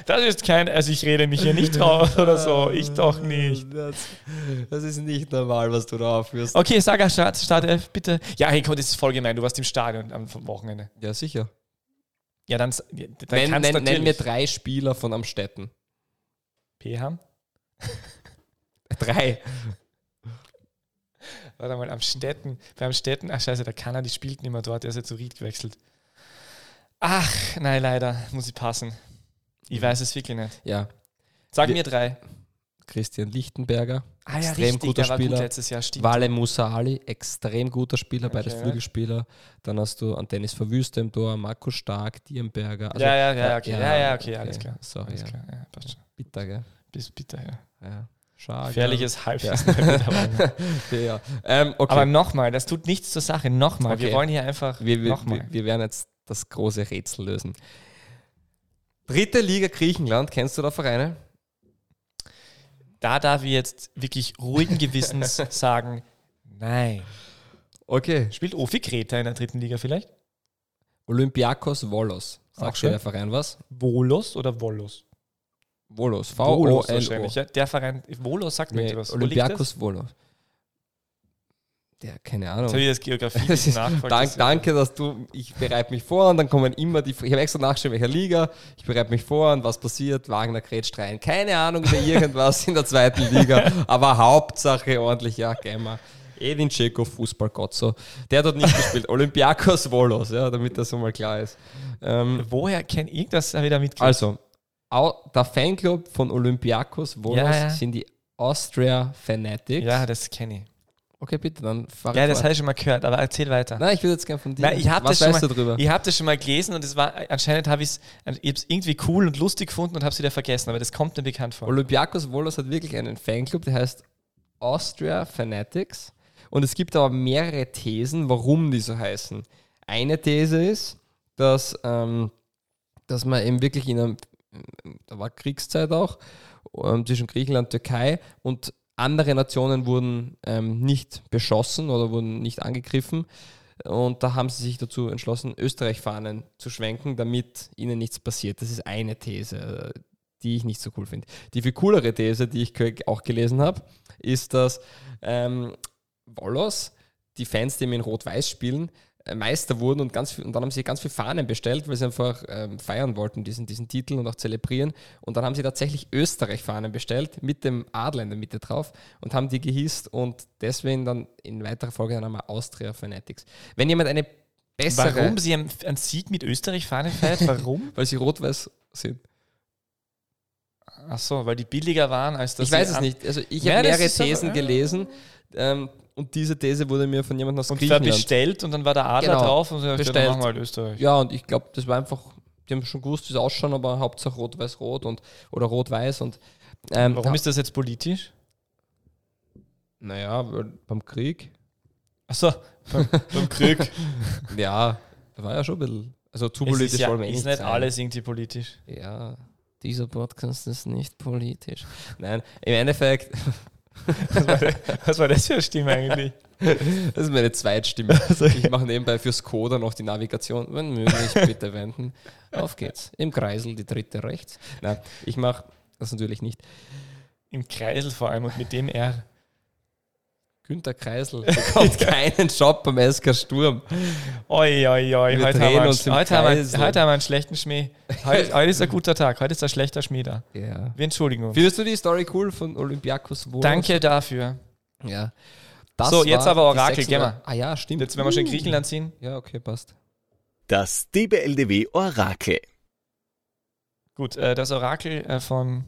das ist kein, also ich rede mich hier nicht drauf oder so. Ich doch nicht. Das, das ist nicht normal, was du da aufführst. Okay, sag Start, Startelf, bitte. Ja, hey, komm, das ist voll gemein. Du warst im Stadion am Wochenende. Ja, sicher. Ja, dann, dann Nenn, nenn, nenn mir drei Spieler von Amstetten. Peham? Drei. Warte mal, am Städten, beim Städten, ach scheiße, der Kanner, die spielt nicht mehr dort, der ist jetzt zu Ried gewechselt. Ach, nein, leider, muss ich passen. Ich weiß es wirklich nicht. Ja. Sag Wir- mir drei. Christian Lichtenberger, Ah ja, extrem guter der war gut Spieler. letztes Jahr. Wale Musa Ali, extrem guter Spieler, beides Okay. Flügelspieler. Dann hast du an Dennis Verwüste im Tor, Markus Stark, Dierenberger. Also, ja, ja, ja, okay, ja, ja, okay, alles klar. Sorry, Alles klar, ja, passt schon. Bitter, gell? Bis bitte, ja. Ja. Schade. Gefährliches Halbwissen. Aber ja. ähm, okay. nochmal, das tut nichts zur Sache. Nochmal, wir Okay. wollen hier einfach wir, wir, nochmal. wir, wir werden jetzt das große Rätsel lösen. Dritte Liga Griechenland, kennst du da Vereine? Da darf ich jetzt wirklich ruhigen Gewissens sagen, nein. Okay. Spielt Ofi Kreta in der dritten Liga vielleicht? Olympiakos Volos. Sagt schön. dir der Verein was? Volos oder Volos? Volos. V-O-L-O. wahrscheinlich. Ja. Der Verein, Volos sagt mir Nee, etwas. Liegt das? Olympiakos Volos. Der, keine Ahnung. Jetzt habe ich das Geografie Das ist, nachgefragt. dank, Das- danke, dass du, ich bereite mich vor und dann kommen immer die, ich habe extra nachgeschaut, welcher Liga, ich bereite mich vor und was passiert, Wagner grätscht rein. Keine Ahnung über irgendwas in der zweiten Liga, aber Hauptsache ordentlich, ja, Gamer. Edin Dzeko, Fußballgott, so. Der hat dort nicht gespielt. Olympiakos Volos, ja, damit das so mal klar ist. Ähm, Woher kennt irgendwas da mitgekriegt? also, der Fanclub von Olympiakos Volos Ja, ja. sind die Austria Fanatics. ja, das kenne ich. Okay, bitte, dann fahr Ja, das habe ich schon mal gehört, aber erzähl weiter. Nein, ich würde jetzt gerne von dir. Nein, ich habe Was das, weißt mal- du drüber? ich hab das schon mal gelesen und es war anscheinend habe ich es irgendwie cool und lustig gefunden und habe es wieder vergessen, aber das kommt mir bekannt vor. Olympiakos Volos hat wirklich einen Fanclub, der heißt Austria Fanatics. Und es gibt aber mehrere Thesen, warum die so heißen. Eine These ist, dass, ähm, dass man eben wirklich in einem, da war Kriegszeit auch, ähm, zwischen Griechenland und Türkei und andere Nationen wurden ähm, nicht beschossen oder wurden nicht angegriffen. Und da haben sie sich dazu entschlossen, Österreich-Fahnen zu schwenken, damit ihnen nichts passiert. Das ist eine These, die ich nicht so cool finde. Die viel coolere These, die ich auch gelesen habe, ist, dass ähm, Wollos, die Fans, die in Rot-Weiß spielen, äh, Meister wurden und, ganz viel, und dann haben sie ganz viele Fahnen bestellt, weil sie einfach ähm, feiern wollten, diesen, diesen Titel und auch zelebrieren. Und dann haben sie tatsächlich Österreich-Fahnen bestellt mit dem Adler in der Mitte drauf und haben die gehisst und deswegen dann in weiterer Folge dann einmal Austria Fanatics. Wenn jemand eine bessere. Warum sie einen, einen Sieg mit Österreich-Fahnen feiert? Warum? weil sie rot-weiß sind. Ach so, weil die billiger waren als das. Ich weiß es nicht. Also ich habe mehrere Thesen gelesen. Ähm, und diese These wurde mir von jemandem aus und Griechenland... Und bestellt und dann war der Adler genau, drauf und so, bestellt. Ja, halt Österreich. Ja, und ich glaube, das war einfach, die haben schon gewusst, wie es ausschauen, aber Hauptsache rot-weiß-rot und oder rot-weiß und ähm, Warum ist das jetzt politisch? Naja, beim Krieg. Achso, beim, beim Krieg. ja, da war ja schon ein bisschen. Also zu politisch ist ja, Ist nicht sein. alles irgendwie politisch. Ja, dieser Podcast ist nicht politisch. Nein, im Endeffekt. Was war, das, was war das für eine Stimme eigentlich? Das ist meine Zweitstimme. Also, ich mache nebenbei für Skoda noch die Navigation. Wenn möglich, bitte wenden. Auf geht's. Im Kreisel die dritte rechts. Nein, ich mache das natürlich nicht. Im Kreisel vor allem und mit dem R. Günter Kreisel bekommt keinen Job beim SK Sturm. Oi, oi, oi. Heute, haben wir, uns heute, haben wir, heute haben wir einen schlechten Schmäh. Heute, heute, ist ein guter Tag. Heute ist ein schlechter Schmäh da. Ja. Wir entschuldigen uns. Findest du die Story cool von Olympiakos? Danke dafür. Ja. Das so, jetzt aber Orakel, gehen wir. Ah ja, stimmt. Jetzt, wenn wir schon in Griechenland sind. Ja, okay, passt. Das DBLDW Orakel. Gut, äh, das Orakel äh, von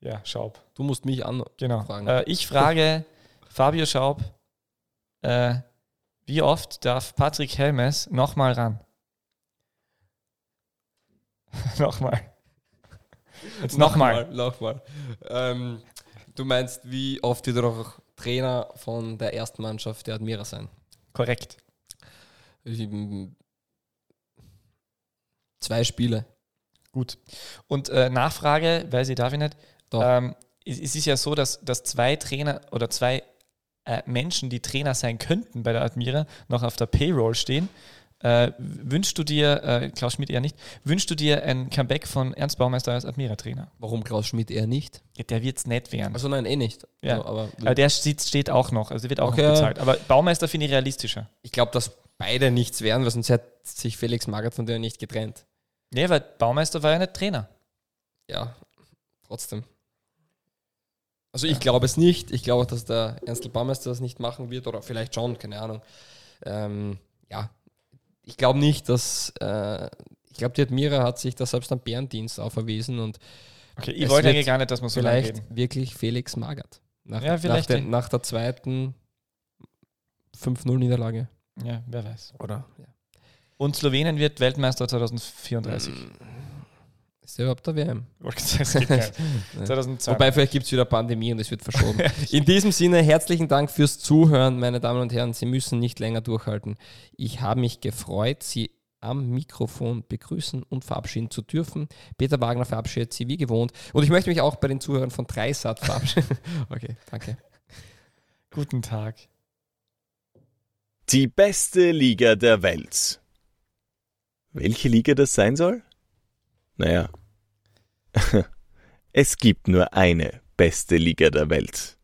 ja, Schaub. Du musst mich an genau. Äh, ich frage Fabio Schaub, äh, wie oft darf Patrick Helmes nochmal ran? nochmal. Jetzt nochmal. Nochmal. Ähm, du meinst, wie oft wird er auch Trainer von der ersten Mannschaft der Admira sein? Korrekt. Zwei Spiele. Gut. Und äh, Nachfrage, weil sie darf ich nicht. Ähm, es, es ist ja so, dass, dass zwei Trainer oder zwei äh, Menschen, die Trainer sein könnten bei der Admira, noch auf der Payroll stehen. Äh, wünschst du dir, äh, Klaus Schmidt eher nicht, wünschst du dir ein Comeback von Ernst Baumeister als Admira-Trainer? Warum Klaus Schmidt eher nicht? Ja, der wird es nicht werden. Also nein, eh nicht. Ja. Also, aber, aber, der steht, auch noch, also wird auch okay. noch bezahlt. Aber Baumeister finde ich realistischer. Ich glaube, dass beide nichts werden, weil sonst hätte sich Felix Magath von der nicht getrennt. Nee, weil Baumeister war ja nicht Trainer. Ja, trotzdem. Also ich glaube es nicht. Ich glaube, dass der Ernstl Baumeister das nicht machen wird oder vielleicht schon, keine Ahnung. Ähm, ja, ich glaube nicht, dass äh, ich glaube, die Admira hat sich da selbst am Bärendienst auferwiesen und Okay, ich wollte ja gar nicht, dass man so vielleicht wirklich Felix Magert. Nach, ja, vielleicht nach, den, nach der zweiten 5-0-Niederlage. Ja, wer weiß. Oder? Ja. Und Slowenien wird Weltmeister 2034. Ist der überhaupt der WM? Wobei, vielleicht gibt es wieder Pandemie und es wird verschoben. In diesem Sinne, herzlichen Dank fürs Zuhören, meine Damen und Herren. Sie müssen nicht länger durchhalten. Ich habe mich gefreut, Sie am Mikrofon begrüßen und verabschieden zu dürfen. Peter Wagner verabschiedet Sie wie gewohnt. Und ich möchte mich auch bei den Zuhörern von Dreisat verabschieden. okay, danke. Guten Tag. Die beste Liga der Welt. Welche Liga das sein soll? Naja, es gibt nur eine beste Liga der Welt.